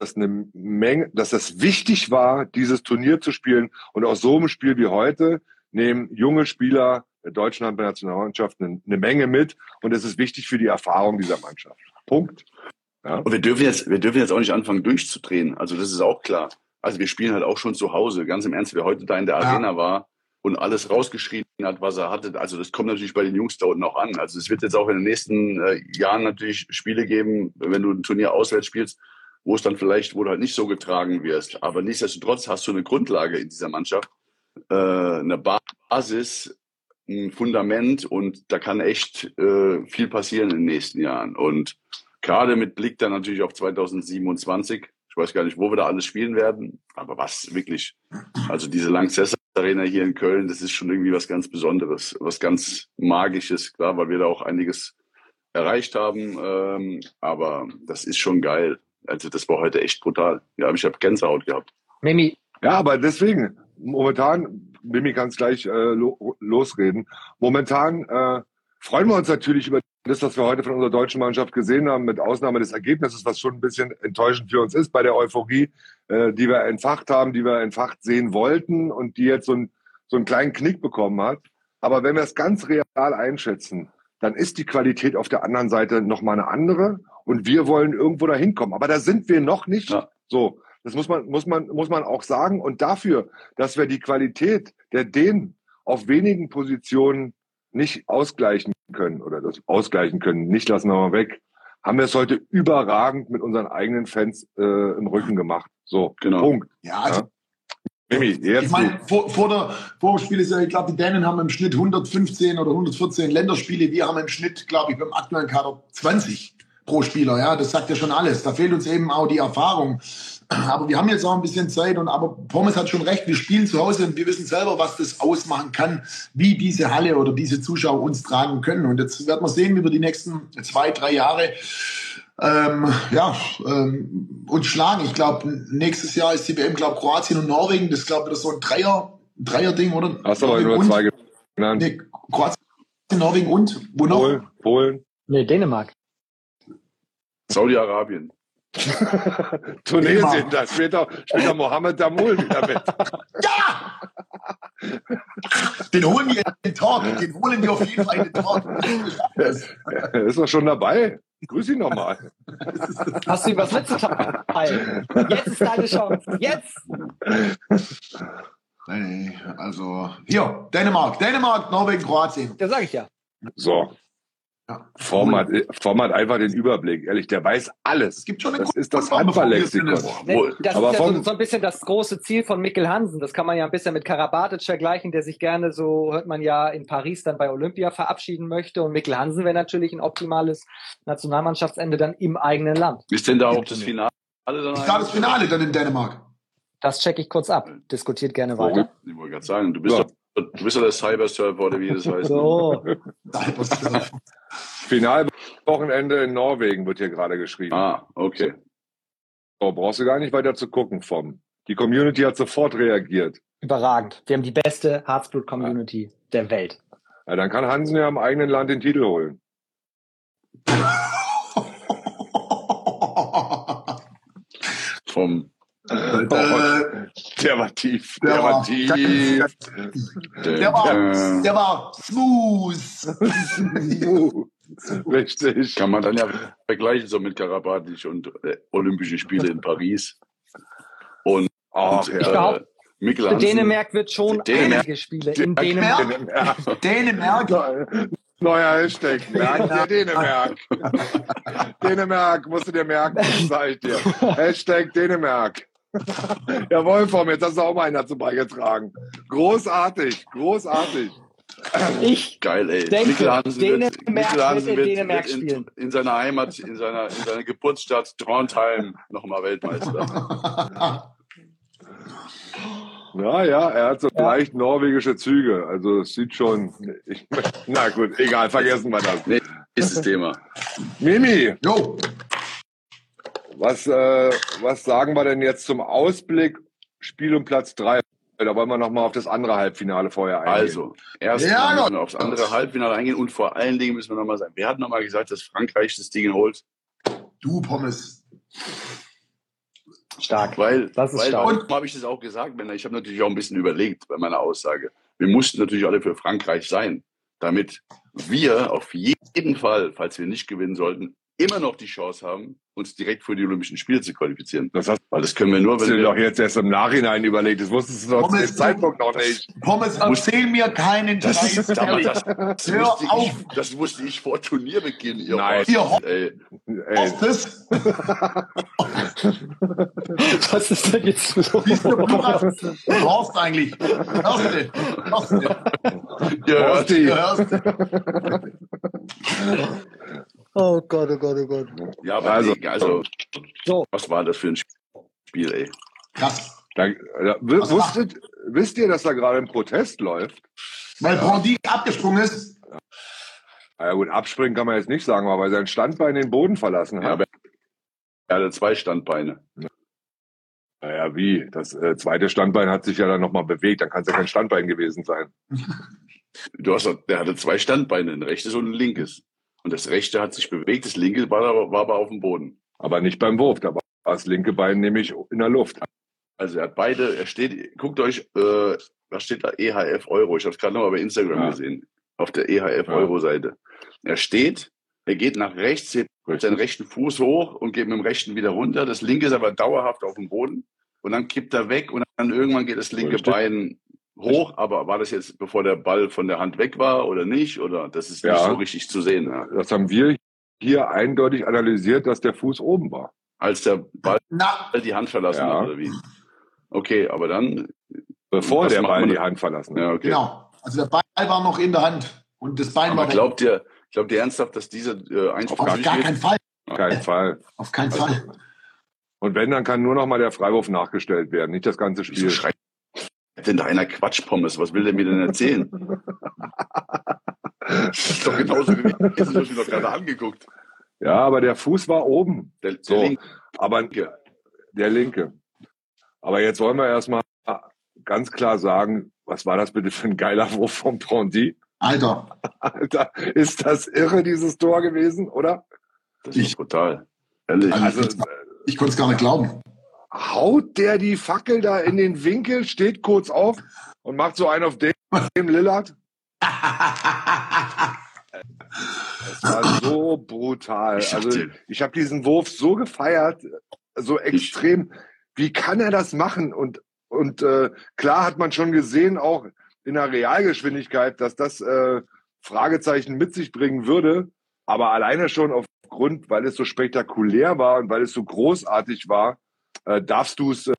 dass eine Menge, dass das wichtig war, dieses Turnier zu spielen und aus so einem Spiel wie heute nehmen junge Spieler der deutschen Handball-Nationalmannschaft eine, eine Menge mit und es ist wichtig für die Erfahrung dieser Mannschaft. Punkt. Und wir dürfen jetzt, wir dürfen jetzt auch nicht anfangen durchzudrehen. Also das ist auch klar. Also wir spielen halt auch schon zu Hause. Ganz im Ernst, wer heute da in der Ja. Arena war und alles rausgeschrien hat, was er hatte. Also das kommt natürlich bei den Jungs da unten auch an. Also es wird jetzt auch in den nächsten äh, Jahren natürlich Spiele geben, wenn du ein Turnier auswärts spielst, wo es dann vielleicht, wo du halt nicht so getragen wirst. Aber nichtsdestotrotz hast du eine Grundlage in dieser Mannschaft, äh, eine Basis, ein Fundament und da kann echt äh, viel passieren in den nächsten Jahren. Und gerade mit Blick dann natürlich auf 2027. Ich weiß gar nicht, wo wir da alles spielen werden, aber was wirklich, also diese Lanxess Arena hier in Köln, das ist schon irgendwie was ganz Besonderes, was ganz Magisches, klar, weil wir da auch einiges erreicht haben, ähm, aber das ist schon geil. Also das war heute echt brutal. Ja, ich habe Gänsehaut gehabt. Mimi, Ja, aber deswegen, momentan, Mimi kann es gleich äh, lo losreden, momentan äh, freuen wir uns natürlich über das, was wir heute von unserer deutschen Mannschaft gesehen haben, mit Ausnahme des Ergebnisses, was schon ein bisschen enttäuschend für uns ist bei der Euphorie, äh, die wir entfacht haben, die wir entfacht sehen wollten und die jetzt so, ein, so einen kleinen Knick bekommen hat. Aber wenn wir es ganz real einschätzen, dann ist die Qualität auf der anderen Seite nochmal eine andere und wir wollen irgendwo dahin kommen. Aber da sind wir noch nicht. Ja. So, das muss man, muss man, muss man auch sagen. Und dafür, dass wir die Qualität der Dänen auf wenigen Positionen nicht ausgleichen können oder das ausgleichen können, nicht lassen wir mal weg, haben wir es heute überragend mit unseren eigenen Fans äh, im Rücken gemacht. So, Genau. Punkt. Ja, also Ja. Mimi, jetzt Ich meine, vor, vor, der, vor dem Spiel ist ja, ich glaube, die Dänen haben im Schnitt 115 oder 114 Länderspiele. Wir haben im Schnitt, glaube ich, beim aktuellen Kader 20 pro Spieler. Ja, das sagt ja schon alles. Da fehlt uns eben auch die Erfahrung. Aber wir haben jetzt auch ein bisschen Zeit und aber Pommes hat schon recht. Wir spielen zu Hause und wir wissen selber, was das ausmachen kann, wie diese Halle oder diese Zuschauer uns tragen können. Und jetzt werden wir sehen, wie wir die nächsten zwei, drei Jahre ähm, ja, ähm, uns schlagen. Ich glaube, nächstes Jahr ist die WM, glaube Kroatien und Norwegen. Das ist, glaube ich, so ein Dreier, Dreier-Ding, oder? hast du aber nur und- zwei genannt. Nee, Kroatien, Norwegen und wo noch? Polen, Polen, nee, Dänemark. Saudi-Arabien. Tunesien, da spielt doch, spielt Mohammed Damul wieder mit. Ja! Den holen wir in den Talk. Den holen wir auf jeden Fall in den Talk. Er ist doch schon dabei. Grüß ihn nochmal. Hast du ihm was mitzuteilen? Jetzt ist deine Chance. Jetzt! Nee, also hier, Dänemark, Dänemark, Norwegen, Kroatien. Ja, sag ich ja. So, Ja. Form hat, Form hat einfach den Überblick. Ehrlich, der weiß alles. Es gibt schon eine Das ist das Handballlexikon. Ne, das Aber ist ja so, so ein bisschen das große Ziel von Mikkel Hansen. Das kann man ja ein bisschen mit Karabatic vergleichen, der sich gerne, so hört man ja, in Paris dann bei Olympia verabschieden möchte. Und Mikkel Hansen wäre natürlich ein optimales Nationalmannschaftsende dann im eigenen Land. Ist denn da auch das Finale dann? Ist da das Finale dann in Dänemark? Das checke ich kurz ab. Diskutiert gerne weiter. Ich wollte gerade sagen, du bist, Ja. doch, du bist doch der Cybersurfer oder wie das heißt. So. Finalwochenende in Norwegen wird hier gerade geschrieben. Ah, okay. So, brauchst du gar nicht weiter zu gucken, Vom. Die Community hat sofort reagiert. Überragend. Wir haben die beste Herzblut-Community der Welt. Ja, dann kann Hansen ja im eigenen Land den Titel holen. Vom äh, Der war tief. Der Der, war- war tief. der, war, der war smooth. Richtig. Kann man dann ja vergleichen so mit Karabatic und äh, Olympische Spiele in Paris. Und, Ach, und ja. Ich Für Hansen, Dänemark wird schon Dänemark- einige Spiele in Dänemark. Dänemark. Dänemark. Neuer Hashtag. Merk dir Dänemark. Dänemark, musst du dir merken, das sag ich dir. Hashtag Dänemark. Jawohl, Form, jetzt hast du auch mal einen dazu beigetragen. Großartig, großartig. Ich Geil, ey. denke, Hansen Dänemark wird, Mikkel wird in Dänemark wird in, spielen. in seiner Heimat, in seiner, in seiner Geburtsstadt Trondheim nochmal Weltmeister. Ja, ja, er hat so Ja. leicht norwegische Züge. Also es sieht schon. Ich, na gut, egal, vergessen wir das. Nächstes Thema. Mimi, Jo, was, äh, was sagen wir denn jetzt zum Ausblick Spiel um Platz drei? Da wollen wir nochmal auf das andere Halbfinale vorher eingehen. Also, erst Ja, müssen wir aufs andere Halbfinale eingehen und vor allen Dingen müssen wir nochmal sagen, wer hat nochmal gesagt, dass Frankreich das Ding holt? du Pommes. stark. Weil, Das ist weil stark. warum habe ich das auch gesagt, Männer? Ich habe natürlich auch ein bisschen überlegt bei meiner Aussage. Wir mussten natürlich alle für Frankreich sein, damit wir auf jeden Fall, falls wir nicht gewinnen sollten, immer noch die Chance haben, uns direkt für die Olympischen Spiele zu qualifizieren. Das hast Weil das können wir nur, du wenn dir doch wir... jetzt erst im Nachhinein überlegt. Das wusstest du doch zu Pommes, dem Zeitpunkt noch nicht. Pommes, erzähl mir keinen Das, Scheiß. ist, damals, das, das, Hör wusste auf. ich, das wusste ich vor Turnierbeginn. Ihr Nein. Horst, Ihr Horst. ey. Ey, das? Was ist denn jetzt los? Siehst du, du hast, du hörst eigentlich. Hörst du? Hörst du? Ihr. Du hörst. Oh Gott, oh Gott, oh Gott. ja, aber Also- also, also So. was war das für ein Spiel, ey? Krass. da, da, wusstet, wisst ihr, dass da gerade ein Protest läuft? Weil Brandy abgesprungen ist. Na ja gut, abspringen kann man jetzt nicht sagen, aber weil sein Standbein den Boden verlassen Ja, hat. aber er hatte zwei Standbeine. Naja, wie? Das äh, zweite Standbein hat sich ja dann nochmal bewegt, dann kann es ja kein Standbein gewesen sein. Du hast, doch- der hatte zwei Standbeine, ein rechtes und ein linkes. Und das rechte hat sich bewegt, das linke war, aber- war aber auf dem Boden. Aber nicht beim Wurf, da war das linke Bein nämlich in der Luft. Also er hat beide, er steht, guckt euch, äh, was steht da? EHF Euro. Ich habe es gerade nochmal bei Instagram Ja. gesehen. Auf der EHF Ja. Euro Seite. Er steht, er geht nach rechts, hebt seinen rechten Fuß hoch und geht mit dem rechten wieder runter. Das linke ist aber dauerhaft auf dem Boden. Und dann kippt er weg und dann irgendwann geht das linke Richtig. Bein hoch. Aber war das jetzt, bevor der Ball von der Hand weg war oder nicht? Oder das ist nicht Ja. so richtig zu sehen. Ja. Das haben wir hier eindeutig analysiert, dass der Fuß oben war. Als der Ball Na, die Hand verlassen Ja. hat, oder wie? Okay, aber dann, Bevor der Ball die? Hand verlassen hat. ja, okay. genau. Also der Ball war noch in der Hand. Und das Bein Aber war weg. glaubt ihr, glaubt ihr ernsthaft, dass dieser äh, Einspruch Auf gar keinen Fall. Kein Fall. Auf keinen Also, Fall. Und wenn, dann kann nur noch mal der Freiwurf nachgestellt werden, nicht das ganze Wieso Spiel. schreit denn da einer Quatschpommes? Was will der mir denn erzählen? das ist doch genauso gewesen. Das hast du doch gerade angeguckt. Ja, aber der Fuß war oben. Der, der So. Link, Aber der linke. Aber jetzt wollen wir erstmal ganz klar sagen, was war das bitte für ein geiler Wurf vom Pondy? Alter, Alter, ist das irre, dieses Tor gewesen, oder? das ist brutal. Ehrlich. Also- Also ich konnte es gar nicht glauben. Haut der die Fackel da in den Winkel, steht kurz auf und macht so einen auf dem, Lillard. Es war so brutal. Ich Also ich habe diesen Wurf so gefeiert, so extrem. Wie kann er das machen? Und und äh, klar hat man schon gesehen, auch in der Realgeschwindigkeit, dass das äh, Fragezeichen mit sich bringen würde. Aber alleine schon aufgrund, weil es so spektakulär war und weil es so großartig war, äh, darfst du es äh,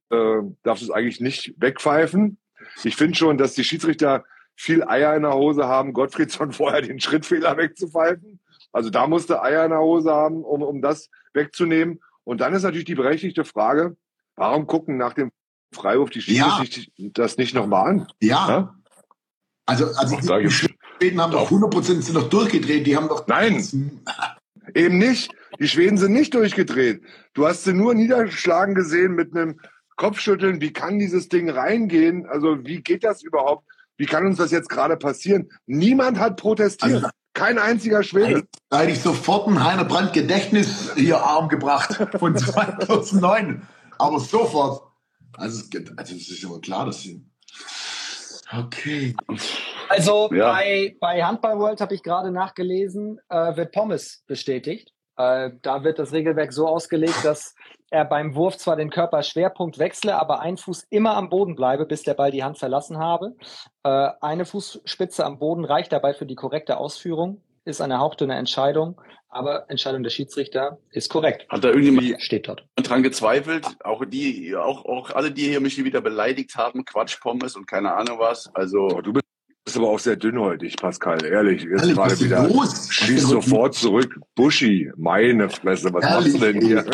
darfst du es eigentlich nicht wegpfeifen. Ich finde schon, dass die Schiedsrichter viel Eier in der Hose haben, Gottfriedson vorher den Schrittfehler wegzupfeifen. Also da musste Eier in der Hose haben, um, um das wegzunehmen. Und dann ist natürlich die berechtigte Frage, warum gucken nach dem Freiwurf die Ja. Schiedsrichter das nicht nochmal an? Ja, Ja? also, also Da die Schweden haben doch 100% sind doch durchgedreht. Die haben doch Nein, eben nicht. Die Schweden sind nicht durchgedreht. Du hast sie nur niederschlagen gesehen mit einem Kopfschütteln. Wie kann dieses Ding reingehen? Also wie geht das überhaupt? Wie kann uns das jetzt gerade passieren? Niemand hat protestiert. Also- Kein einziger Schwede. Da hätte ich sofort einen Heiner Brandt Gedächtnis hier arm gebracht von 2009. Aber sofort. Also also es ist immer klar, dass sie. Okay. Also Ja. bei, bei Handball World habe ich gerade nachgelesen, äh, wird Pommes bestätigt. Äh, da wird das Regelwerk so ausgelegt, dass er beim Wurf zwar den Körperschwerpunkt wechsle, aber ein Fuß immer am Boden bleibe, bis der Ball die Hand verlassen habe. Äh, eine Fußspitze am Boden reicht dabei für die korrekte Ausführung. Ist eine hauchdünne Entscheidung, aber Entscheidung der Schiedsrichter ist korrekt. Hat da irgendjemand Steht dort. dran gezweifelt? Auch die, auch, auch alle, die hier mich wieder beleidigt haben, Quatschpommes und keine Ahnung was. Also du bist bist aber auch sehr dünnhäutig, Pascal, ehrlich. Jetzt Ehrlich, gerade wieder. los? Schieß sofort zurück. Buschi, meine Fresse, was Ehrlich, machst du denn hier?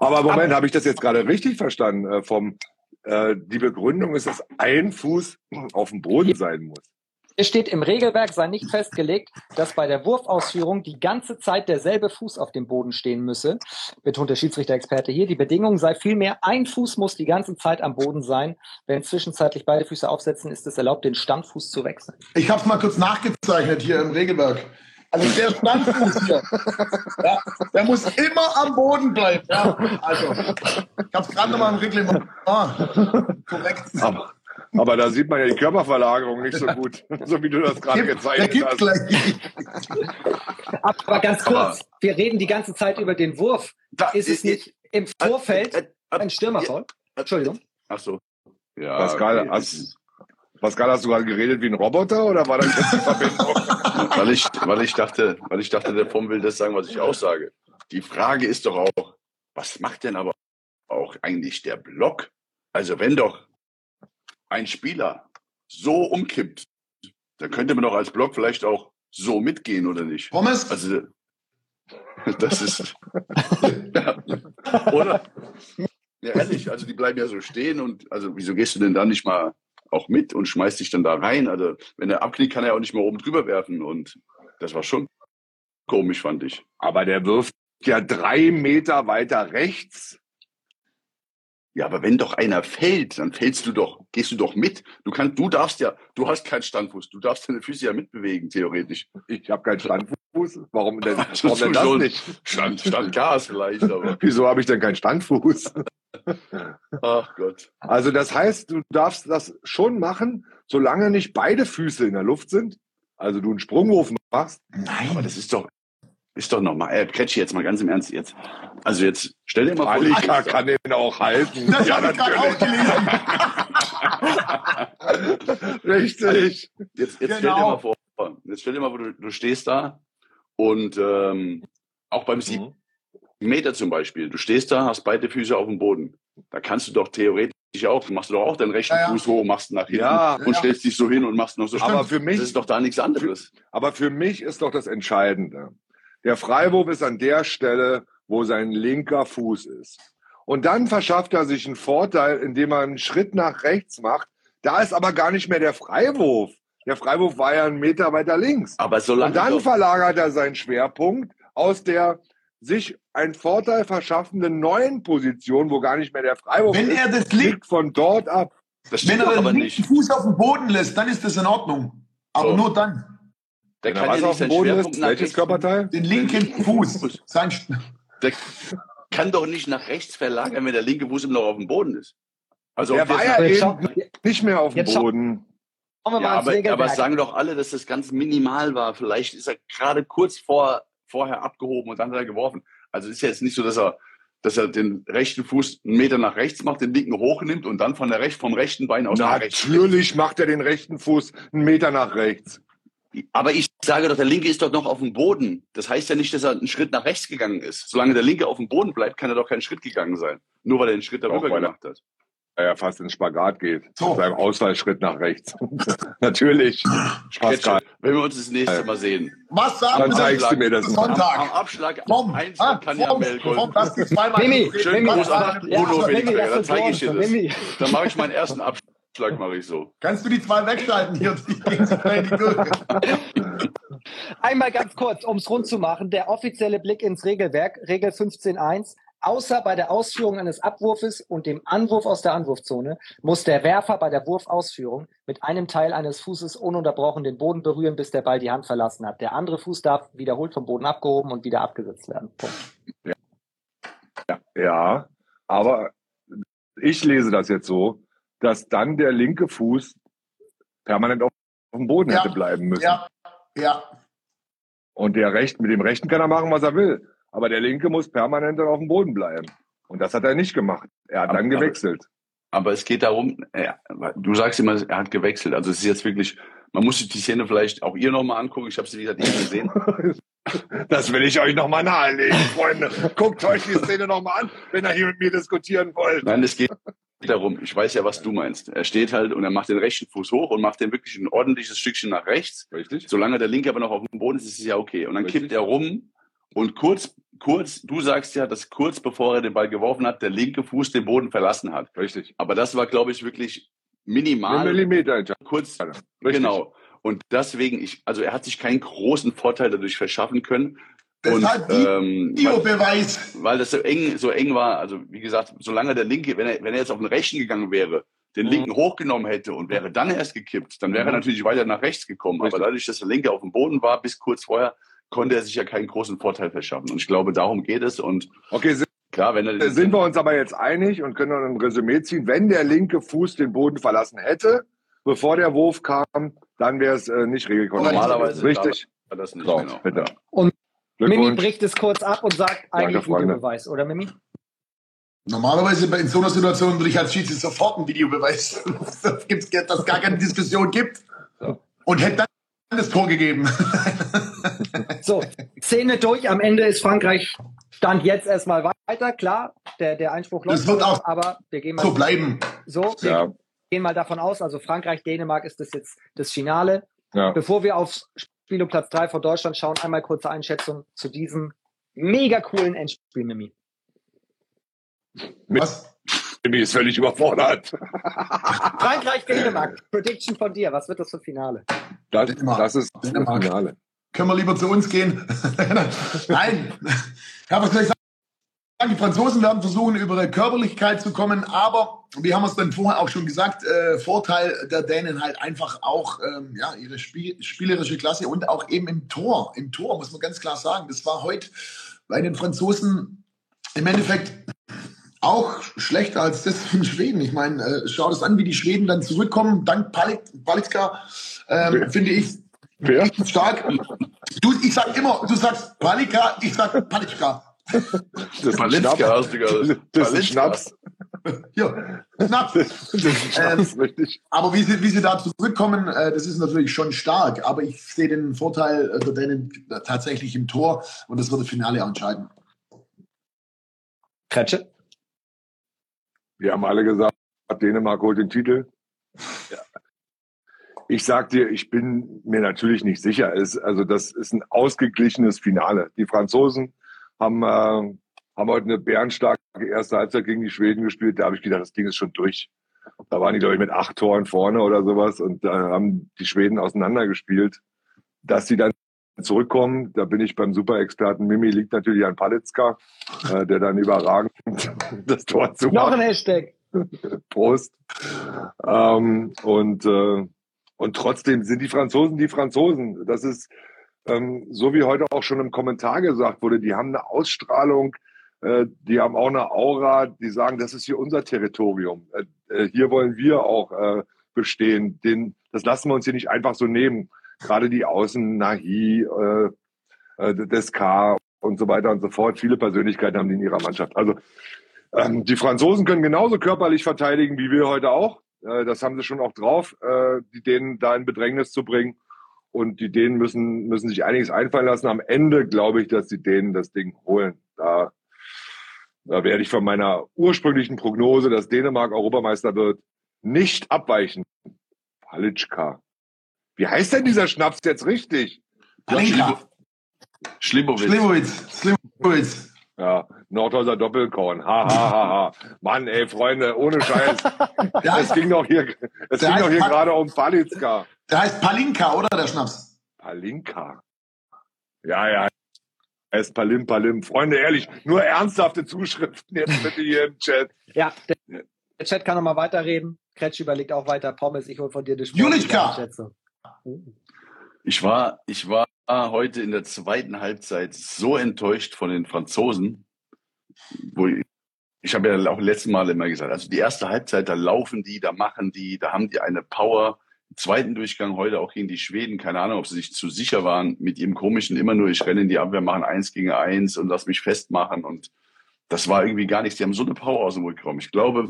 aber Moment, habe ich das jetzt gerade richtig verstanden? Äh, vom, äh, die Begründung ist, dass ein Fuß auf dem Boden sein muss. Es steht im Regelwerk, sei nicht festgelegt, dass bei der Wurfausführung die ganze Zeit derselbe Fuß auf dem Boden stehen müsse, betont der Schiedsrichter-Experte hier. Die Bedingung sei vielmehr, ein Fuß muss die ganze Zeit am Boden sein. Wenn zwischenzeitlich beide Füße aufsetzen, ist es erlaubt, den Standfuß zu wechseln. Ich habe es mal kurz nachgezeichnet hier im Regelwerk. Also der Standfuß hier, ja, der muss immer am Boden bleiben. Ja, also, ich habe es gerade nochmal im Reglement. Ah, korrekt. Aber, aber da sieht man ja die Körperverlagerung nicht so gut, so wie du das gerade gezeichnet gibt hast. gleich. Aber ganz kurz, wir reden die ganze Zeit über den Wurf. Da, Ist es äh, nicht im Vorfeld äh, äh, ein Stürmerfoul? Entschuldigung. Ach so. Ja, Pascal, okay, hast- Pascal, hast du gerade geredet wie ein Roboter oder war das jetzt die Verbindung? weil ich, weil ich dachte, weil ich dachte, der Vom will das sagen, was ich auch sage. Die Frage ist doch auch, was macht denn aber auch eigentlich der Block? Also wenn doch ein Spieler so umkippt, dann könnte man doch als Block vielleicht auch so mitgehen, oder nicht? Pommes? Also, das ist, oder? Ja, ehrlich, also die bleiben ja so stehen und, also wieso gehst du denn da nicht mal auch mit und schmeißt dich dann da rein? Also, wenn er abknickt, kann er auch nicht mehr oben drüber werfen und das war schon komisch, fand ich. Aber der wirft ja drei Meter weiter rechts. Ja, aber wenn doch einer fällt, dann fällst du doch, gehst du doch mit. Du kannst, du darfst ja, du hast keinen Standfuß, du darfst deine Füße ja mitbewegen, theoretisch. Ich habe keinen Standfuß. Warum denn, warum denn das schon- nicht? Stand, Standgas vielleicht, aber, Wieso habe ich denn keinen Standfuß? ach Gott. Also das heißt, du darfst das schon machen, solange nicht beide Füße in der Luft sind. Also du einen Sprungwurf machst. Aber Nein. das ist doch, ist doch normal. Äh, Kretschi, jetzt mal ganz im Ernst jetzt. Also jetzt, stell dir mal vor, stehst da. kann den auch halten. Das ja, habe ich gerade auch gelesen. Richtig. Jetzt, jetzt stell dir Genau. mal vor, jetzt stell dir mal vor, du, du stehst da und ähm, auch beim sieben Meter zum Beispiel, du stehst da, hast beide Füße auf dem Boden. Da kannst du doch theoretisch auch, machst du doch auch deinen rechten Ja, ja. Fuß hoch, machst nach hinten Ja, und ja. stellst dich so hin und machst noch so. Aber Stimmt. für mich- das ist doch da nichts anderes. Aber für mich ist doch das Entscheidende. Der Freiwurf ist an der Stelle, wo sein linker Fuß ist. Und dann verschafft er sich einen Vorteil, indem er einen Schritt nach rechts macht. Da ist aber gar nicht mehr der Freiwurf. Der Freiwurf war ja einen Meter weiter links. Aber solange Und dann verlagert er seinen Schwerpunkt aus der sich einen Vorteil verschaffenden neuen Position, wo gar nicht mehr der Freiwurf Wenn ist, er das liegt, von dort ab. das wenn er den aber linken nicht. Fuß auf den Boden lässt, dann ist das in Ordnung. Aber So. nur dann. Der Wenn er kann was ja auf nicht dem seinen Boden Schwerpunkt ist, nach welches rechts Körperteil? Den linken Fuß. Sein Der kann doch nicht nach rechts verlagern, wenn der linke Fuß immer noch auf dem Boden ist. Also Der war ja eben schau- nicht mehr auf dem Boden. Ja, aber, aber es sagen doch alle, dass das ganz minimal war. Vielleicht ist er gerade kurz vor, vorher abgehoben und dann hat er geworfen. Also ist ja jetzt nicht so, dass er, dass er den rechten Fuß einen Meter nach rechts macht, den linken hochnimmt und dann von der recht, vom rechten Bein aus nach rechts. Natürlich macht er den rechten Fuß einen Meter nach rechts. Aber ich sage doch, der linke ist doch noch auf dem Boden. Das heißt ja nicht, dass er einen Schritt nach rechts gegangen ist. Solange der linke auf dem Boden bleibt, kann er doch keinen Schritt gegangen sein. Nur weil er den Schritt darüber er- gemacht hat. Weil er fast ins Spagat geht. So. Mit seinem Ausfallschritt nach rechts. Natürlich. Pascal. Wenn wir uns das nächste Mal sehen. Was sagen Dann zeigst du mir das. Sonntag. am Abschlag Vom, eins ah, Tanja vom, Melgold. vom, lass dich zweimal Mimi. Schönen Gruß an ja, Bruno Dann zeige ich dir das. Dann mache ich meinen ersten Abschlag, mache ich so. Kannst du die zwei wegschalten hier? Einmal ganz kurz, um es rund zu machen, der offizielle Blick ins Regelwerk, Regel 15.1. Außer bei der Ausführung eines Abwurfes und dem Anwurf aus der Anwurfzone muss der Werfer bei der Wurfausführung mit einem Teil eines Fußes ununterbrochen den Boden berühren, bis der Ball die Hand verlassen hat. Der andere Fuß darf wiederholt vom Boden abgehoben und wieder abgesetzt werden. Punkt. Ja, aber ich lese das jetzt so, dass dann der linke Fuß permanent auf dem Boden Ja. hätte bleiben müssen. Ja, ja. Und der Recht, mit dem Rechten kann er machen, was er will. Aber der Linke muss permanent dann auf dem Boden bleiben. Und das hat er nicht gemacht. Er hat Aber- dann gewechselt. Aber es geht darum, äh, du sagst immer, er hat gewechselt. Also es ist jetzt wirklich, man muss sich die Szene vielleicht auch ihr nochmal angucken. Ich habe sie, wie gesagt, nicht gesehen. Das will ich euch nochmal nahelegen, Freunde. Guckt euch die Szene nochmal an, wenn ihr hier mit mir diskutieren wollt. Nein, es geht, darum, ich weiß ja, was du meinst. Er steht halt und er macht den rechten Fuß hoch und macht den wirklich ein ordentliches Stückchen nach rechts. Richtig. Solange der linke aber noch auf dem Boden ist, ist es ja okay. Und dann Richtig. kippt er rum und kurz, kurz, du sagst ja, dass kurz bevor er den Ball geworfen hat, der linke Fuß den Boden verlassen hat. Richtig. Aber das war, glaube ich, wirklich Ein minimal. Millimeter Entscheidung. Kurz, Richtig. genau. Und deswegen, ich, also er hat sich keinen großen Vorteil dadurch verschaffen können. Deshalb und, ähm, weil, Videobeweis. weil das so eng, so eng war. Also wie gesagt, solange der linke, wenn er, wenn er jetzt auf den rechten gegangen wäre, den linken hochgenommen hätte und wäre dann erst gekippt, dann wäre er Mhm. natürlich weiter nach rechts gekommen. Richtig. Aber dadurch, dass der linke auf dem Boden war, bis kurz vorher, konnte er sich ja keinen großen Vorteil verschaffen. Und ich glaube, darum geht es. Und Okay, sind, klar, wenn er sind wir uns aber jetzt einig und können dann ein Resümee ziehen. Wenn der linke Fuß den Boden verlassen hätte, bevor der Wurf kam, dann wäre es äh, nicht regelkonform. Normalerweise, Richtig. war das nicht So, genau. bitte. Und Mimi bricht es kurz ab und sagt eigentlich. Videobeweis, oder Mimi? Normalerweise in so einer Situation würde ich als Schiedsrichter sofort einen Videobeweis, dass gibt's, dass es gar keine Diskussion gibt. Ja. Und hätte dann das Tor gegeben. So, Szene durch. Am Ende ist Frankreich Stand jetzt erstmal weiter. Klar, der, der Einspruch Das läuft, wird noch, auch aber wir gehen mal so bleiben. so. Wir Ja, gehen mal davon aus, also Frankreich, Dänemark ist das jetzt das Finale. ja. Bevor wir aufs Spiel um Platz 3 von Deutschland schauen, einmal kurze Einschätzung zu diesem mega coolen Endspiel, Mimi. Was? Mimi ist völlig überfordert. Frankreich, Dänemark. Prediction von dir. Was wird das für Finale? Das, Dänemark. das ist das Dänemark. Finale. Können wir lieber zu uns gehen? Nein. Ja, was soll ich sagen? Die Franzosen werden versuchen, über ihre Körperlichkeit zu kommen, aber wir haben es dann vorher auch schon gesagt, äh, Vorteil der Dänen halt einfach auch ähm, ja, ihre Spiel spielerische Klasse und auch eben im Tor. Im Tor muss man ganz klar sagen. Das war heute bei den Franzosen im Endeffekt auch schlechter als das in Schweden. Ich meine, äh, schau das an, wie die Schweden dann zurückkommen. Dank Palicka, ähm, finde ich Wer? stark. Du, ich sag immer, du sagst Palika, ich sag Palicka. Das ist Palinska Schnaps. hast du gerade. Das ist. Schnaps. Ja, Schnaps. Das ist Schnaps, richtig. Aber wie sie, wie sie da zurückkommen, äh, das ist natürlich schon stark. Aber ich sehe den Vorteil äh, der Dänen tatsächlich im Tor und das wird das Finale entscheiden. Kretsche? Wir haben alle gesagt, Dänemark holt den Titel. Ich sag dir, ich bin mir natürlich nicht sicher. Es, also das ist ein ausgeglichenes Finale. Die Franzosen haben, äh, haben heute eine bärenstarke erste Halbzeit gegen die Schweden gespielt. Da habe ich gedacht, das Ding ist schon durch. Da waren die, glaube ich, mit acht Toren vorne oder sowas und da haben die Schweden auseinandergespielt. Dass sie dann zurückkommen, da bin ich beim Superexperten Mimi, liegt natürlich an Palitzka, äh, der dann überragend das Tor zu Noch ein Hashtag. Prost. Ähm, und, äh, und trotzdem sind die Franzosen die Franzosen. Das ist, ähm, so wie heute auch schon im Kommentar gesagt wurde, die haben eine Ausstrahlung, äh, die haben auch eine Aura, die sagen, das ist hier unser Territorium. Äh, äh, hier wollen wir auch äh, bestehen. Den, das lassen wir uns hier nicht einfach so nehmen. Gerade die Außen, Nahi, äh, äh, Descar und so weiter und so fort. Viele Persönlichkeiten haben die in ihrer Mannschaft. Also ähm, die Franzosen können genauso körperlich verteidigen wie wir heute auch. Äh, das haben sie schon auch drauf, äh, die Dänen da in Bedrängnis zu bringen. Und die Dänen müssen, müssen sich einiges einfallen lassen. Am Ende glaube ich, dass die Dänen das Ding holen. Da, da werde ich von meiner ursprünglichen Prognose, dass Dänemark Europameister wird, nicht abweichen. Palitschka. Wie heißt denn dieser Schnaps jetzt richtig? Palinka. Schlibowitz. Slivovitz. Slivovitz. Ja, Nordhäuser Doppelkorn. Ha, ha, ha, ha. Mann, ey, Freunde, ohne Scheiß. Es ging doch hier, es Der ging doch hier gerade um Palitzka. Der heißt Palinka, oder der Schnaps? Palinka. Ja, ja. Er ist Palim, Palim. Freunde, ehrlich, nur ernsthafte Zuschriften jetzt bitte hier im Chat. Ja, der, der Chat kann noch mal weiterreden. Kretsch überlegt auch weiter. Pommes, ich hol von dir die. Einschätzung. Ich war, ich war heute in der zweiten Halbzeit so enttäuscht von den Franzosen, wo ich, ich habe ja auch letzten Mal immer gesagt, also die erste Halbzeit, da laufen die, da machen die, da haben die eine Power. Zweiten Durchgang heute auch gegen die Schweden, keine Ahnung, ob sie sich zu sicher waren mit ihrem komischen, immer nur ich renne in die Abwehr, machen eins gegen eins und lass mich festmachen und das war irgendwie gar nichts. Die haben so eine Power aus dem Rückraum. Ich glaube,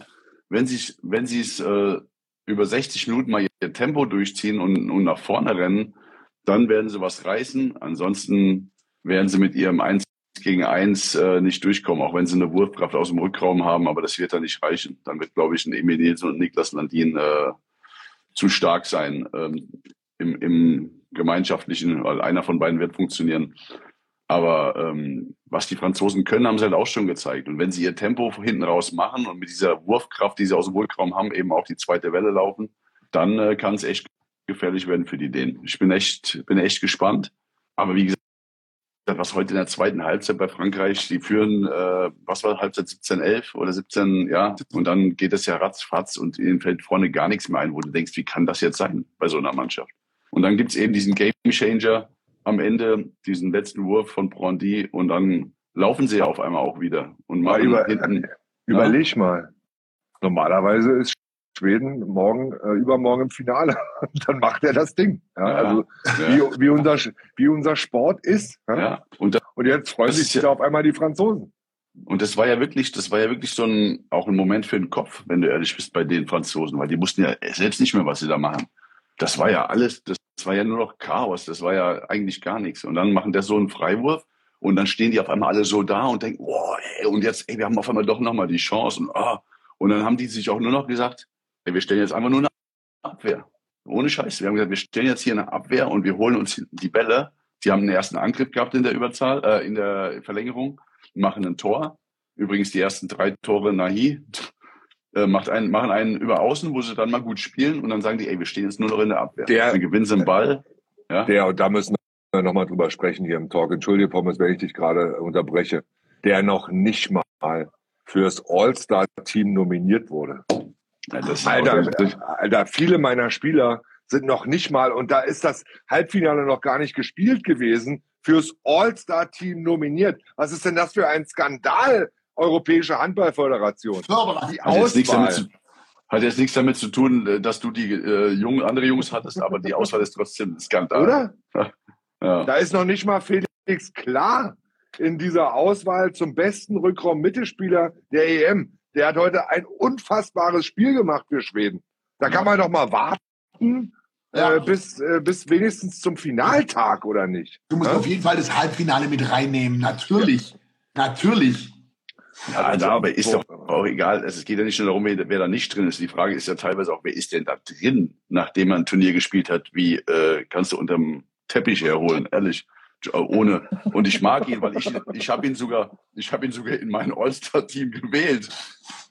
wenn sie wenn sie es äh, über 60 Minuten mal ihr Tempo durchziehen und, und nach vorne rennen, dann werden sie was reißen. Ansonsten werden sie mit ihrem 1 gegen eins äh, nicht durchkommen, auch wenn sie eine Wurfkraft aus dem Rückraum haben, aber das wird dann nicht reichen. Dann wird, glaube ich, ein Emil Nielsen und Niklas Landin äh, zu stark sein ähm, im, im gemeinschaftlichen, weil einer von beiden wird funktionieren. Aber ähm, was die Franzosen können, haben sie halt auch schon gezeigt. Und wenn sie ihr Tempo hinten raus machen und mit dieser Wurfkraft, die sie aus dem Rückraum haben, eben auch die zweite Welle laufen, dann äh, kann es echt gefährlich werden für die Dänen. Ich bin echt, bin echt gespannt. Aber wie gesagt, was heute in der zweiten Halbzeit bei Frankreich, die führen, äh, was war Halbzeit 17, 11 oder 17, ja, und dann geht es ja ratzfatz und ihnen fällt vorne gar nichts mehr ein, wo du denkst, wie kann das jetzt sein bei so einer Mannschaft? Und dann gibt's eben diesen Game Changer am Ende, diesen letzten Wurf von Brandy und dann laufen sie ja auf einmal auch wieder und Mal über, hinten. überleg mal. Normalerweise ist Schweden morgen, äh, übermorgen im Finale. Dann macht er das Ding. Ja, Ja. Also Ja. wie, wie, unser, wie unser Sport ist. Ja? Ja, und das Und jetzt freuen sich da auf einmal die Franzosen. Und das war ja wirklich, das war ja wirklich so ein, auch ein Moment für den Kopf, wenn du ehrlich bist, bei den Franzosen, weil die wussten ja selbst nicht mehr, was sie da machen. Das war ja alles, das war ja nur noch Chaos, das war ja eigentlich gar nichts. Und dann machen der so einen Freiwurf und dann stehen die auf einmal alle so da und denken, oh, ey, und jetzt, ey, wir haben auf einmal doch nochmal die Chance und, ah. und dann haben die sich auch nur noch gesagt, wir stellen jetzt einfach nur eine Abwehr. Ohne Scheiß. Wir haben gesagt, wir stellen jetzt hier eine Abwehr und wir holen uns die Bälle. Die haben einen ersten Angriff gehabt in der Überzahl, äh, in der Verlängerung machen ein Tor. Übrigens die ersten drei Tore Nahi äh, macht einen, machen einen über Außen, wo sie dann mal gut spielen und dann sagen die, ey, wir stehen jetzt nur noch in der Abwehr. Der- dann gewinnen sie den Ball. Ja? Der, und da müssen wir nochmal drüber sprechen hier im Talk. Entschuldige, Pommes, wenn ich dich gerade unterbreche. Der noch nicht mal fürs All-Star-Team nominiert wurde. Das Alter, Alter, viele meiner Spieler sind noch nicht mal, und da ist das Halbfinale noch gar nicht gespielt gewesen, fürs All-Star-Team nominiert. Was ist denn das für ein Skandal, Europäische Handballföderation? Die hat, jetzt nichts damit Auswahl. zu, hat jetzt nichts damit zu tun, äh, dass du die äh, jungen, andere Jungs hattest, aber die Auswahl ist trotzdem ein Skandal. Oder? Ja. Da ist noch nicht mal Felix klar in dieser Auswahl zum besten Rückraum-Mittelspieler der EM. Der hat heute ein unfassbares Spiel gemacht für Schweden. Da kann man doch mal warten, Ja. äh, bis, äh, bis wenigstens zum Finaltag, oder nicht? Du musst Ja? auf jeden Fall das Halbfinale mit reinnehmen. Natürlich. Natürlich. Ja, also, da- aber ist doch auch egal. Es geht ja nicht nur darum, wer, wer da nicht drin ist. Die Frage ist ja teilweise auch, wer ist denn da drin, nachdem man ein Turnier gespielt hat? Wie äh, kannst du unterm Teppich herholen? Ehrlich. Ohne. Und ich mag ihn, weil ich, ich habe ihn sogar, ich habe ihn sogar in mein All-Star-Team gewählt.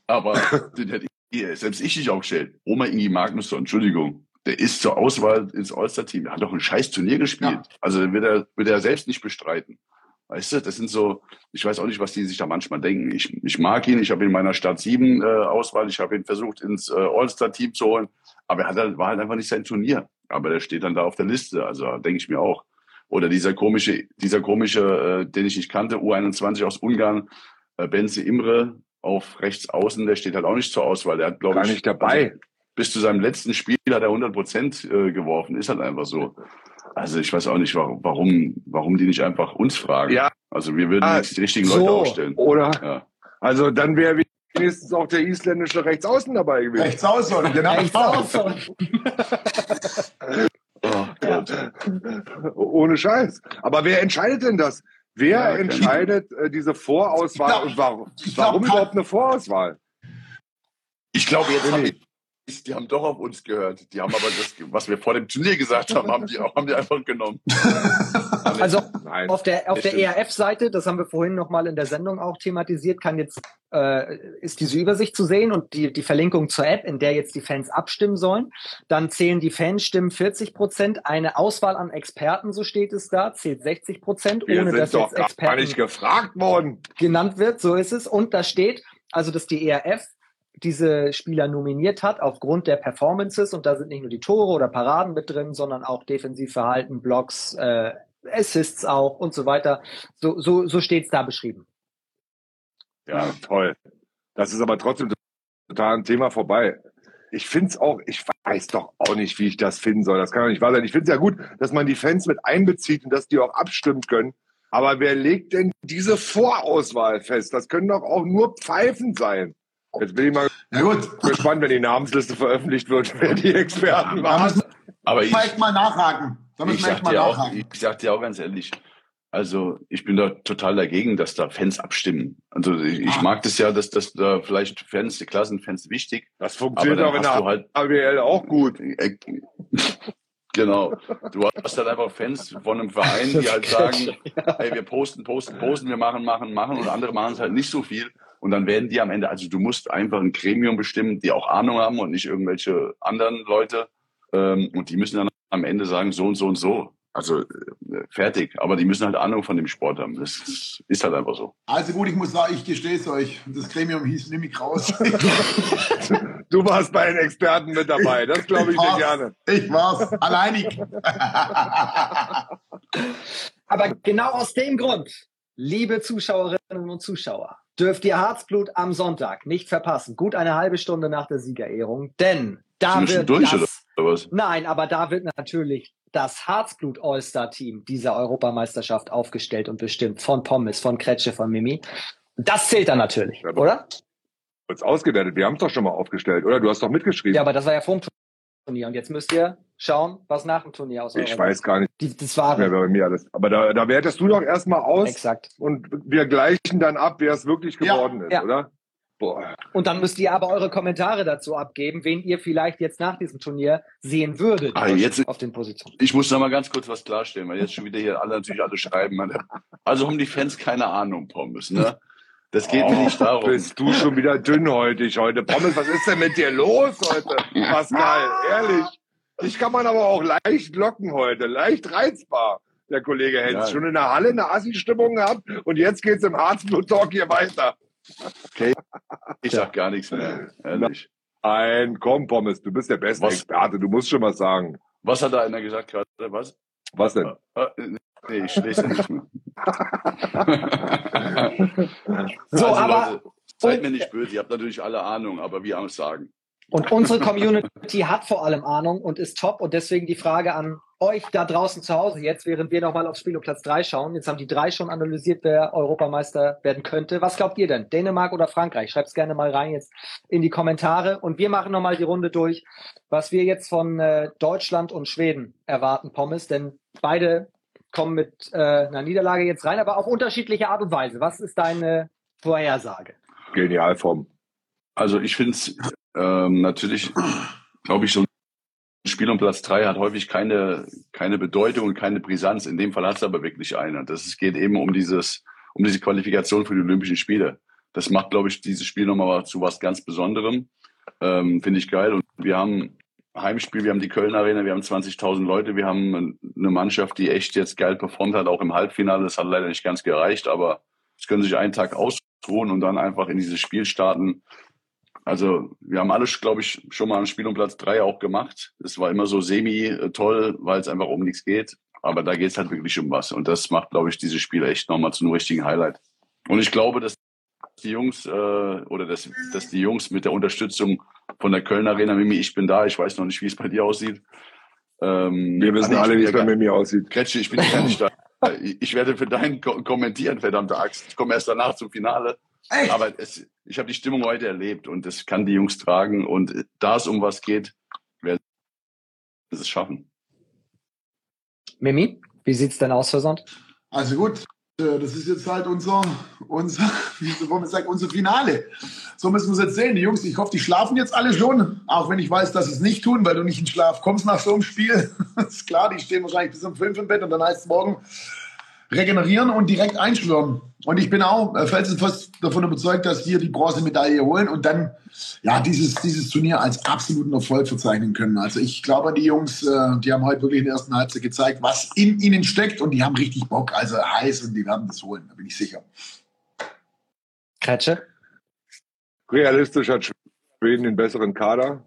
Aber den hätte ich, selbst ich nicht aufgestellt. Oma Ingi Magnusson, Entschuldigung. Der ist zur Auswahl ins All-Star-Team. Er hat doch ein scheiß Turnier gespielt. Ja. Also den wird er, wird er selbst nicht bestreiten. Weißt du, das sind so, ich weiß auch nicht, was die sich da manchmal denken. Ich, ich mag ihn, ich habe ihn in meiner Stadt 7 äh, Auswahl, ich habe ihn versucht ins äh, All-Star-Team zu holen, aber er hat halt, war halt einfach nicht sein Turnier. Aber der steht dann da auf der Liste, also denke ich mir auch. Oder dieser komische, dieser komische, äh, den ich nicht kannte, U21 aus Ungarn, äh, Benze Imre auf rechts außen, der steht halt auch nicht zur Auswahl. Der hat, glaube Gar ich, nicht dabei. Also, bis zu seinem letzten Spiel hat er 100 Prozent äh, geworfen. Ist halt einfach so. Also ich weiß auch nicht, warum, warum, warum die nicht einfach uns fragen. Ja. Also wir würden Ah, jetzt die richtigen so. Leute aufstellen. Oder? Ja. Also dann wäre wenigstens auch der isländische Rechtsaußen dabei gewesen. Rechts aus, oder? Genau. Rechts außen. Gott. Ohne Scheiß. Aber wer entscheidet denn das? Wer Ja, keine entscheidet äh, diese Vorauswahl glaub- und warum? glaub, warum überhaupt eine Vorauswahl? Ich glaube, jetzt Nee. Die, die haben doch auf uns gehört. Die haben aber das, was wir vor dem Turnier gesagt haben, haben die, auch, haben die einfach genommen. Also Nein. auf der, auf der. ERF-Seite, das haben wir vorhin nochmal in der Sendung auch thematisiert, kann jetzt, äh, ist diese Übersicht zu sehen und die, die Verlinkung zur App, in der jetzt die Fans abstimmen sollen. Dann zählen die Fanstimmen 40 Prozent. Eine Auswahl an Experten, so steht es da, zählt 60 Prozent, ohne dass doch jetzt gar Experten nicht gefragt worden. genannt wird, so ist es. Und da steht, also dass die ERF diese Spieler nominiert hat aufgrund der Performances und da sind nicht nur die Tore oder Paraden mit drin, sondern auch Defensivverhalten, Blocks, äh, Assists auch und so weiter. So, so, so steht's da beschrieben. Ja, toll. Das ist aber trotzdem total ein Thema vorbei. Ich find's auch, ich weiß doch auch nicht, wie ich das finden soll. Das kann doch nicht wahr sein. Ich find's ja gut, dass man die Fans mit einbezieht und dass die auch abstimmen können. Aber wer legt denn diese Vorauswahl fest? Das können doch auch nur Pfeifen sein. Jetzt bin ich mal Na gut. gespannt, wenn die Namensliste veröffentlicht wird, wer die Experten waren. Aber ich, echt mal nachhaken. Da ich sag mal dir auch, ich sag dir auch ganz ehrlich, Also ich bin da total dagegen, dass da Fans abstimmen. Also ich, ich Ah. mag das ja, dass, dass da vielleicht Fans, die Klassenfans wichtig. Das funktioniert Aber auch in der halt- AWL auch gut. Äh, Genau. Du hast halt einfach Fans von einem Verein, die halt sagen, hey, wir posten, posten, posten, wir machen, machen, machen und andere machen es halt nicht so viel. Und dann werden die am Ende, also du musst einfach ein Gremium bestimmen, die auch Ahnung haben und nicht irgendwelche anderen Leute. Ähm, und die müssen dann am Ende sagen, so und so und so. Also äh, fertig. Aber die müssen halt Ahnung von dem Sport haben. Das ist halt einfach so. Also gut, ich muss sagen, ich gestehe es euch. Das Gremium hieß Nimm mich raus. Du warst bei den Experten mit dabei. Das glaube ich dir war's. gerne. Ich war's. Alleinig. Aber genau aus dem Grund, liebe Zuschauerinnen und Zuschauer, dürft ihr Harzblut am Sonntag nicht verpassen. Gut eine halbe Stunde nach der Siegerehrung. Denn da wird durch, das, Oder was? Nein, aber da wird natürlich das Harzblut All-Star-Team dieser Europameisterschaft aufgestellt und bestimmt von Pommes, von Kretsche, von Mimi. Das zählt dann natürlich, Aber- oder? Jetzt ausgewertet. Wir haben es doch schon mal aufgestellt, oder? Du hast doch mitgeschrieben. Ja, aber das war ja vor dem Turnier. Und jetzt müsst ihr schauen, was nach dem Turnier aus ich weiß gar nicht Die, das war bei mir alles. Aber da, da wertest du doch erstmal aus exakt. und wir gleichen dann ab, wer es wirklich Ja. geworden ist, Ja. oder? Boah. Und dann müsst ihr aber eure Kommentare dazu abgeben, wen ihr vielleicht jetzt nach diesem Turnier sehen würdet Ah, jetzt- auf den Positionen. Ich muss noch mal ganz kurz was klarstellen, weil jetzt schon wieder hier alle natürlich alle schreiben. Also haben die Fans keine Ahnung, Pommes, ne? Das geht mir nicht darum. Bist du schon wieder dünnhäutig heute? Pommes, was ist denn mit dir los heute? Pascal, ehrlich. Dich kann man aber auch leicht locken heute, leicht reizbar. Der Kollege Hens Ja. schon in der Halle eine Assi-Stimmung gehabt und jetzt geht's im Harzblut-Talk hier weiter. Ich sag gar nichts mehr, ehrlich. Ein, komm, Pommes, du bist der beste Was? Experte, du musst schon was sagen. Was hat da einer gesagt gerade? Was? Was denn? Nee, ich lese nicht mehr. So, also, aber Leute, seid mir nicht böse, ihr habt natürlich alle Ahnung, aber wir haben es sagen. und unsere Community hat vor allem Ahnung und ist top und deswegen die Frage an euch da draußen zu Hause jetzt, während wir nochmal aufs Spiel um Platz drei schauen. Jetzt haben die drei schon analysiert, wer Europameister werden könnte. Was glaubt ihr denn? Dänemark oder Frankreich? Schreibt's gerne mal rein jetzt in die Kommentare und wir machen nochmal die Runde durch, was wir jetzt von äh, Deutschland und Schweden erwarten, Pommes, denn beide kommen mit äh, einer Niederlage jetzt rein, aber auf unterschiedliche Art und Weise. Was ist deine Vorhersage? Genialform. Also ich finde es ähm, natürlich, glaube ich, so ein Spiel um Platz drei hat häufig keine, keine Bedeutung und keine Brisanz. In dem Fall hat es aber wirklich eine. Das es geht eben um dieses, um diese Qualifikation für die Olympischen Spiele. Das macht, glaube ich, dieses Spiel nochmal zu was ganz Besonderem. Ähm, Finde ich geil. Und wir haben Heimspiel, wir haben die Köln Arena, wir haben 20.000 Leute, wir haben eine Mannschaft, die echt jetzt geil performt hat, auch im Halbfinale. Das hat leider nicht ganz gereicht, aber es können sich einen Tag ausruhen und dann einfach in dieses Spiel starten. Also wir haben alles, glaube ich, schon mal ein Spiel um Platz drei auch gemacht. Es war immer so semi äh, weil es einfach um nichts geht. Aber da geht es halt wirklich um was. Und das macht, glaube ich, dieses Spiel echt nochmal zu einem richtigen Highlight. Und ich glaube, dass die Jungs äh, oder dass, dass die Jungs mit der Unterstützung von der Köln Arena, Mimi, ich bin da, ich weiß noch nicht, wie es bei dir aussieht. Ähm, Wir wissen alle, wie es bei mir aussieht. Kretsche, ich bin ja nicht da. Ich werde für deinen ko kommentieren, verdammte Axt. Ich komme erst danach zum Finale. Echt? Aber es, ich habe die Stimmung heute erlebt und das kann die Jungs tragen. Und da es um was geht, werden sie es schaffen. Mimi, wie sieht's denn aus Sonntag? Also gut, das ist jetzt halt unser, unser, wollen sagen, unser Finale. So müssen wir es jetzt sehen. Die Jungs, ich hoffe, die schlafen jetzt alle schon, auch wenn ich weiß, dass sie es nicht tun, weil du nicht in Schlaf kommst nach so einem Spiel. Ist klar, die stehen wahrscheinlich bis um fünf im Bett und dann heißt es morgen regenerieren und direkt einschwören. Und ich bin auch äh, felsenfest davon überzeugt, dass wir die Bronzemedaille holen und dann ja dieses, dieses Turnier als absoluten Erfolg verzeichnen können. Also ich glaube, die Jungs, äh, die haben heute wirklich in der ersten Halbzeit gezeigt, was in ihnen steckt und die haben richtig Bock, also heiß und die werden das holen, da bin ich sicher. Kretsche? Realistisch hat Schweden den besseren Kader.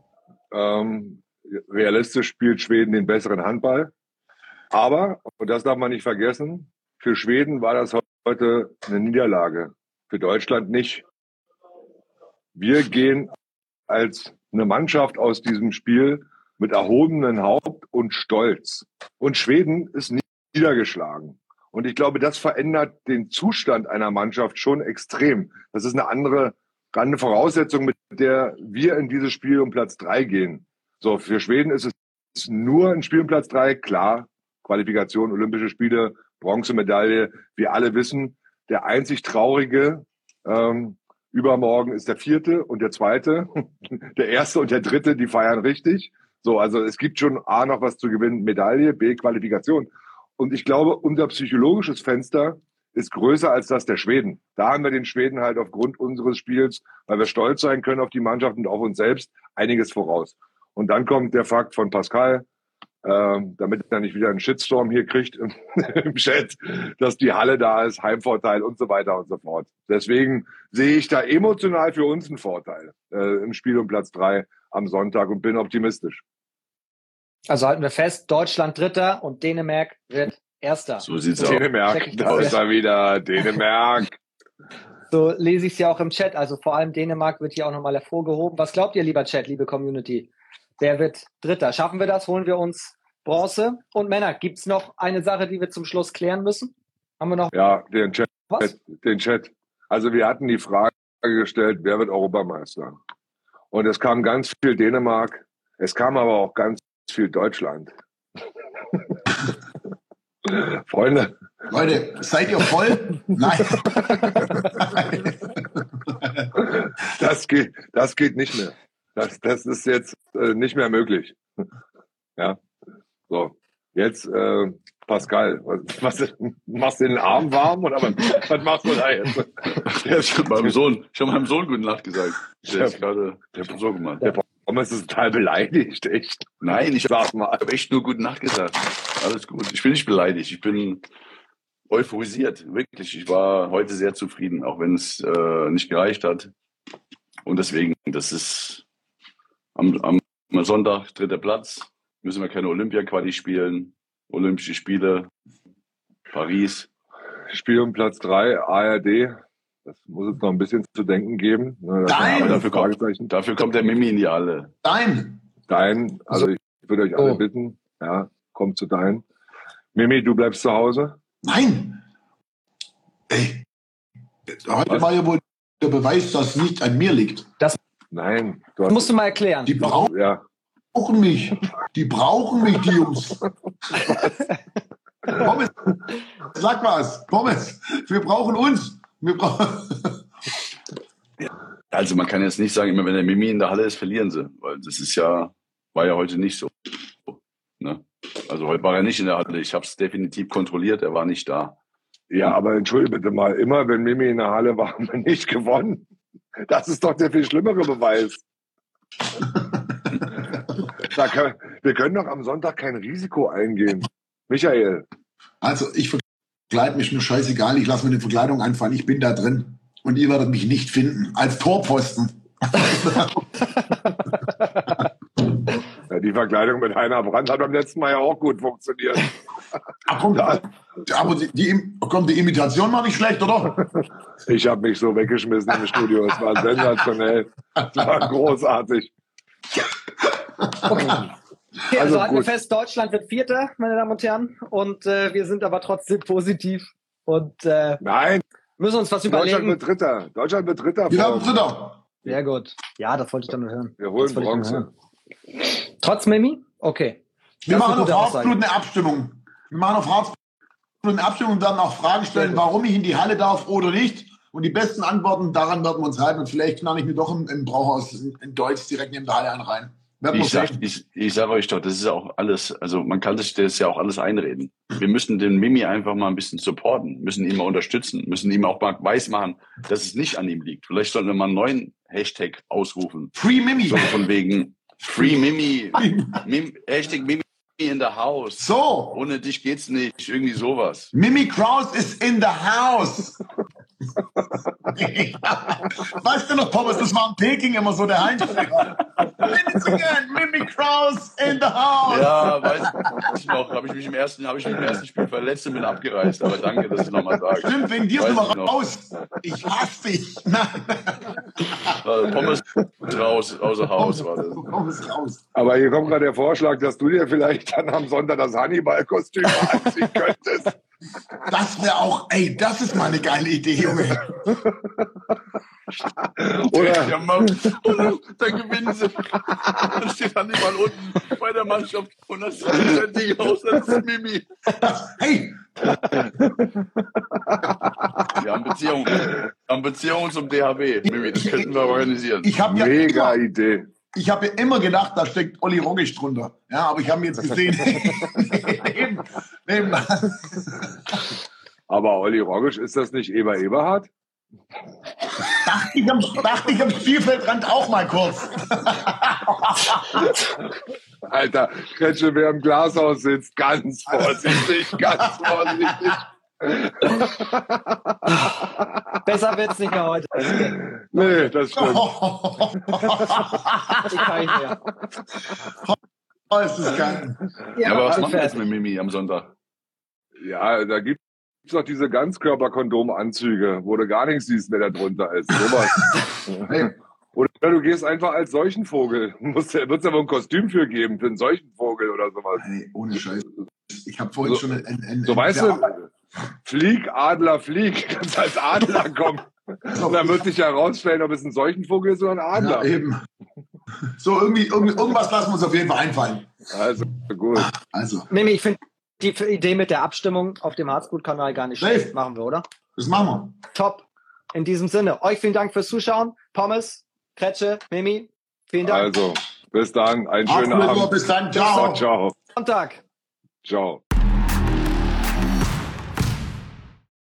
Ähm, realistisch spielt Schweden den besseren Handball. Aber, und das darf man nicht vergessen, für Schweden war das heute eine Niederlage. Für Deutschland nicht. Wir gehen als eine Mannschaft aus diesem Spiel mit erhobenem Haupt und Stolz. Und Schweden ist niedergeschlagen. Und ich glaube, das verändert den Zustand einer Mannschaft schon extrem. Das ist eine andere, eine Voraussetzung, mit der wir in dieses Spiel um Platz drei gehen. So, für Schweden ist es nur ein Spiel um Platz drei, klar. Qualifikation, Olympische Spiele, Bronzemedaille. Wir alle wissen, der einzig traurige ähm, übermorgen ist der vierte und der zweite. Der erste und der dritte, die feiern richtig. So, also es gibt schon A noch was zu gewinnen, Medaille, B Qualifikation. Und ich glaube, unser psychologisches Fenster ist größer als das der Schweden. Da haben wir den Schweden halt aufgrund unseres Spiels, weil wir stolz sein können auf die Mannschaft und auf uns selbst, einiges voraus. Und dann kommt der Fakt von Pascal, äh, damit er nicht wieder einen Shitstorm hier kriegt im, im, Chat, dass die Halle da ist, Heimvorteil und so weiter und so fort. Deswegen sehe ich da emotional für uns einen Vorteil äh, im Spiel um Platz drei am Sonntag und bin optimistisch. Also halten wir fest, Deutschland Dritter und Dänemark wird Erster. So sieht's aus. Dänemark, da ist er wieder, Dänemark. So lese ich es ja auch im Chat. Also vor allem Dänemark wird hier auch nochmal hervorgehoben. Was glaubt ihr, lieber Chat, liebe Community? Wer wird Dritter? Schaffen wir das? Holen wir uns Bronze? Und Männer, gibt es noch eine Sache, die wir zum Schluss klären müssen? Haben wir noch? Ja, den Chat. Was? Den Chat. Also wir hatten die Frage gestellt, wer wird Europameister? Und es kam ganz viel Dänemark. Es kam aber auch ganz viel Deutschland. Freunde. Leute, seid ihr voll? Nein. das geht, das geht nicht mehr. Das, das ist jetzt äh, nicht mehr möglich. Ja. So. Jetzt, äh, Pascal, was, was machst du den Arm warm oder was, was machst du da jetzt? ich habe meinem Sohn, ich habe meinem Sohn guten Nacht gesagt. Der ist gerade, der so gemacht. Der Thomas ist total beleidigt, echt. Nein, ich habe hab echt nur guten Nacht gesagt. Alles gut. Ich bin nicht beleidigt. Ich bin euphorisiert, wirklich. Ich war heute sehr zufrieden, auch wenn es äh, nicht gereicht hat. Und deswegen, das ist am, am Sonntag dritter Platz. Müssen wir keine Olympia-Quali spielen. Olympische Spiele, Paris. Spiel um Platz drei, ARD. Das muss es noch ein bisschen zu denken geben. Ne, Dein! Dafür kommt, dafür kommt der Mimi in die Halle. Dein! Dein, also ich würde euch alle oh. bitten, ja, kommt zu dein. Mimi, du bleibst zu Hause? Nein! Ey, heute Was? war ja wohl der Beweis, dass es nicht an mir liegt. Das Nein. Du musst du mal erklären. Die brauchen, ja. brauchen mich. Die brauchen mich, die Jungs. Pommes, sag was. Pommes, wir brauchen uns. Wir brauchen also man kann jetzt nicht sagen, immer wenn der Mimi in der Halle ist, verlieren sie. Weil das ist ja, war ja heute nicht so. Ne? Also heute war er nicht in der Halle. Ich habe es definitiv kontrolliert, er war nicht da. Ja, aber entschuldige bitte mal, immer wenn Mimi in der Halle war, haben wir nicht gewonnen. Das ist doch der viel schlimmere Beweis. können, wir können doch am Sonntag kein Risiko eingehen. Michael. Also ich verkleide mich nur scheißegal, ich lasse mir eine Verkleidung einfallen, ich bin da drin. Und ihr werdet mich nicht finden. Als Torpfosten. die Verkleidung mit Heiner Brandt hat beim letzten Mal ja auch gut funktioniert. Ach, komm, da, aber die, die, komm, die Imitation war nicht schlecht, oder? Ich habe mich so weggeschmissen im Studio. Es war sensationell. Es war großartig. Okay. Okay, also, also halten wir fest, Deutschland wird Vierter, meine Damen und Herren. Und äh, wir sind aber trotzdem positiv. Und äh, Nein. müssen uns was überlegen. Deutschland wird Dritter. Deutschland wird Dritter. Wir haben Dritter. Sehr gut. Ja, das wollte ich dann nur hören. Wir holen Bronze. Trotz Mimi? Okay. Wir das machen auf Herzblut eine Abstimmung. Wir machen auf Herzblut eine Abstimmung und werden auch Fragen stellen, warum ich in die Halle darf oder nicht. Und die besten Antworten, daran werden wir uns halten. Und vielleicht knall ich mir doch im, im Brauhaus in, in Deutsch direkt neben der Halle einen rein. Ich sag, ich, ich sage euch doch, das ist auch alles, also man kann sich das ja auch alles einreden. Wir müssen den Mimi einfach mal ein bisschen supporten, müssen ihn mal unterstützen, müssen ihm auch mal weismachen, dass es nicht an ihm liegt. Vielleicht sollten wir mal einen neuen Hashtag ausrufen. Free Mimi. So von wegen Free Mimi. Mim, Hashtag Mimi in the house. So. Ohne dich geht's nicht. Irgendwie sowas. Mimi Kraus is in the house. weißt du noch, Thomas, das war in Peking immer so der Heinsprecher. Minutes again, Mimi Kraus in the house. Ja, weiß ich noch. Habe ich mich im ersten, habe ich mich im ersten Spiel verletzt und bin abgereist. Aber danke, dass du nochmal sagst. Stimmt, wegen dir sind wir raus. Ich hasse dich. Also, Pommes raus, außer Haus war das. Pommes raus. Aber hier kommt gerade der Vorschlag, dass du dir vielleicht dann am Sonntag das Hannibal-Kostüm anziehen könntest. Das wäre auch, ey, das ist mal eine geile Idee, Junge. Oder Ja, Mann. Und dann, dann gewinnen sie. Dann steht Hannibal unten bei der Mannschaft und das sieht Ding aus, das ist Mimi. Hey, Wir haben Beziehungen. Wir haben Beziehungen zum DHB. Mimi, das könnten wir organisieren. ich habe ja mega immer, Idee. Ich habe ja immer gedacht, da steckt Olli Rogisch drunter. Ja, aber ich habe ihn jetzt gesehen. neben, neben, Aber Olli Rogisch, ist das nicht Eber Eberhard? dachte ich am, dachte ich am Spielfeldrand auch mal kurz. Alter, Kretsche, wer im Glashaus sitzt, ganz vorsichtig, ganz vorsichtig. Besser wird's nicht mehr heute. Nee, das stimmt. Ich kann nicht mehr. Oh, ist das geil. Ja, aber was machen wir jetzt mit Mimi am Sonntag? Ja, da gibt's doch diese Ganzkörperkondomanzüge, wo du gar nichts siehst, wer da drunter ist. Sowas. Oder du gehst einfach als Seuchenvogel. Muss, wird's aber ein Kostüm für geben, für einen Seuchenvogel oder sowas. hey, ohne Scheiß. Ich habe vorhin So- schon ein, ein, ein So, weißt du, Flieg, Adler, flieg. Kannst als Adler kommen. Und dann wird sich herausstellen, ob es ein Seuchenvogel ist oder ein Ja, Adler. eben. So, irgendwie, irgendwie, irgendwas lassen wir uns auf jeden Fall einfallen. Also, gut. Also, Mimi, ich finde die Idee mit der Abstimmung auf dem Harzgut-Kanal gar nicht Safe. schlecht. Machen wir, oder? das machen Top. In diesem Sinne, euch vielen Dank fürs Zuschauen. Pommes, Kretsche, Mimi, vielen Dank. Also, bis dann. Einen wir. schönen Abend. Abend. Bis dann. Ciao. Ciao. Sonntag. Ciao.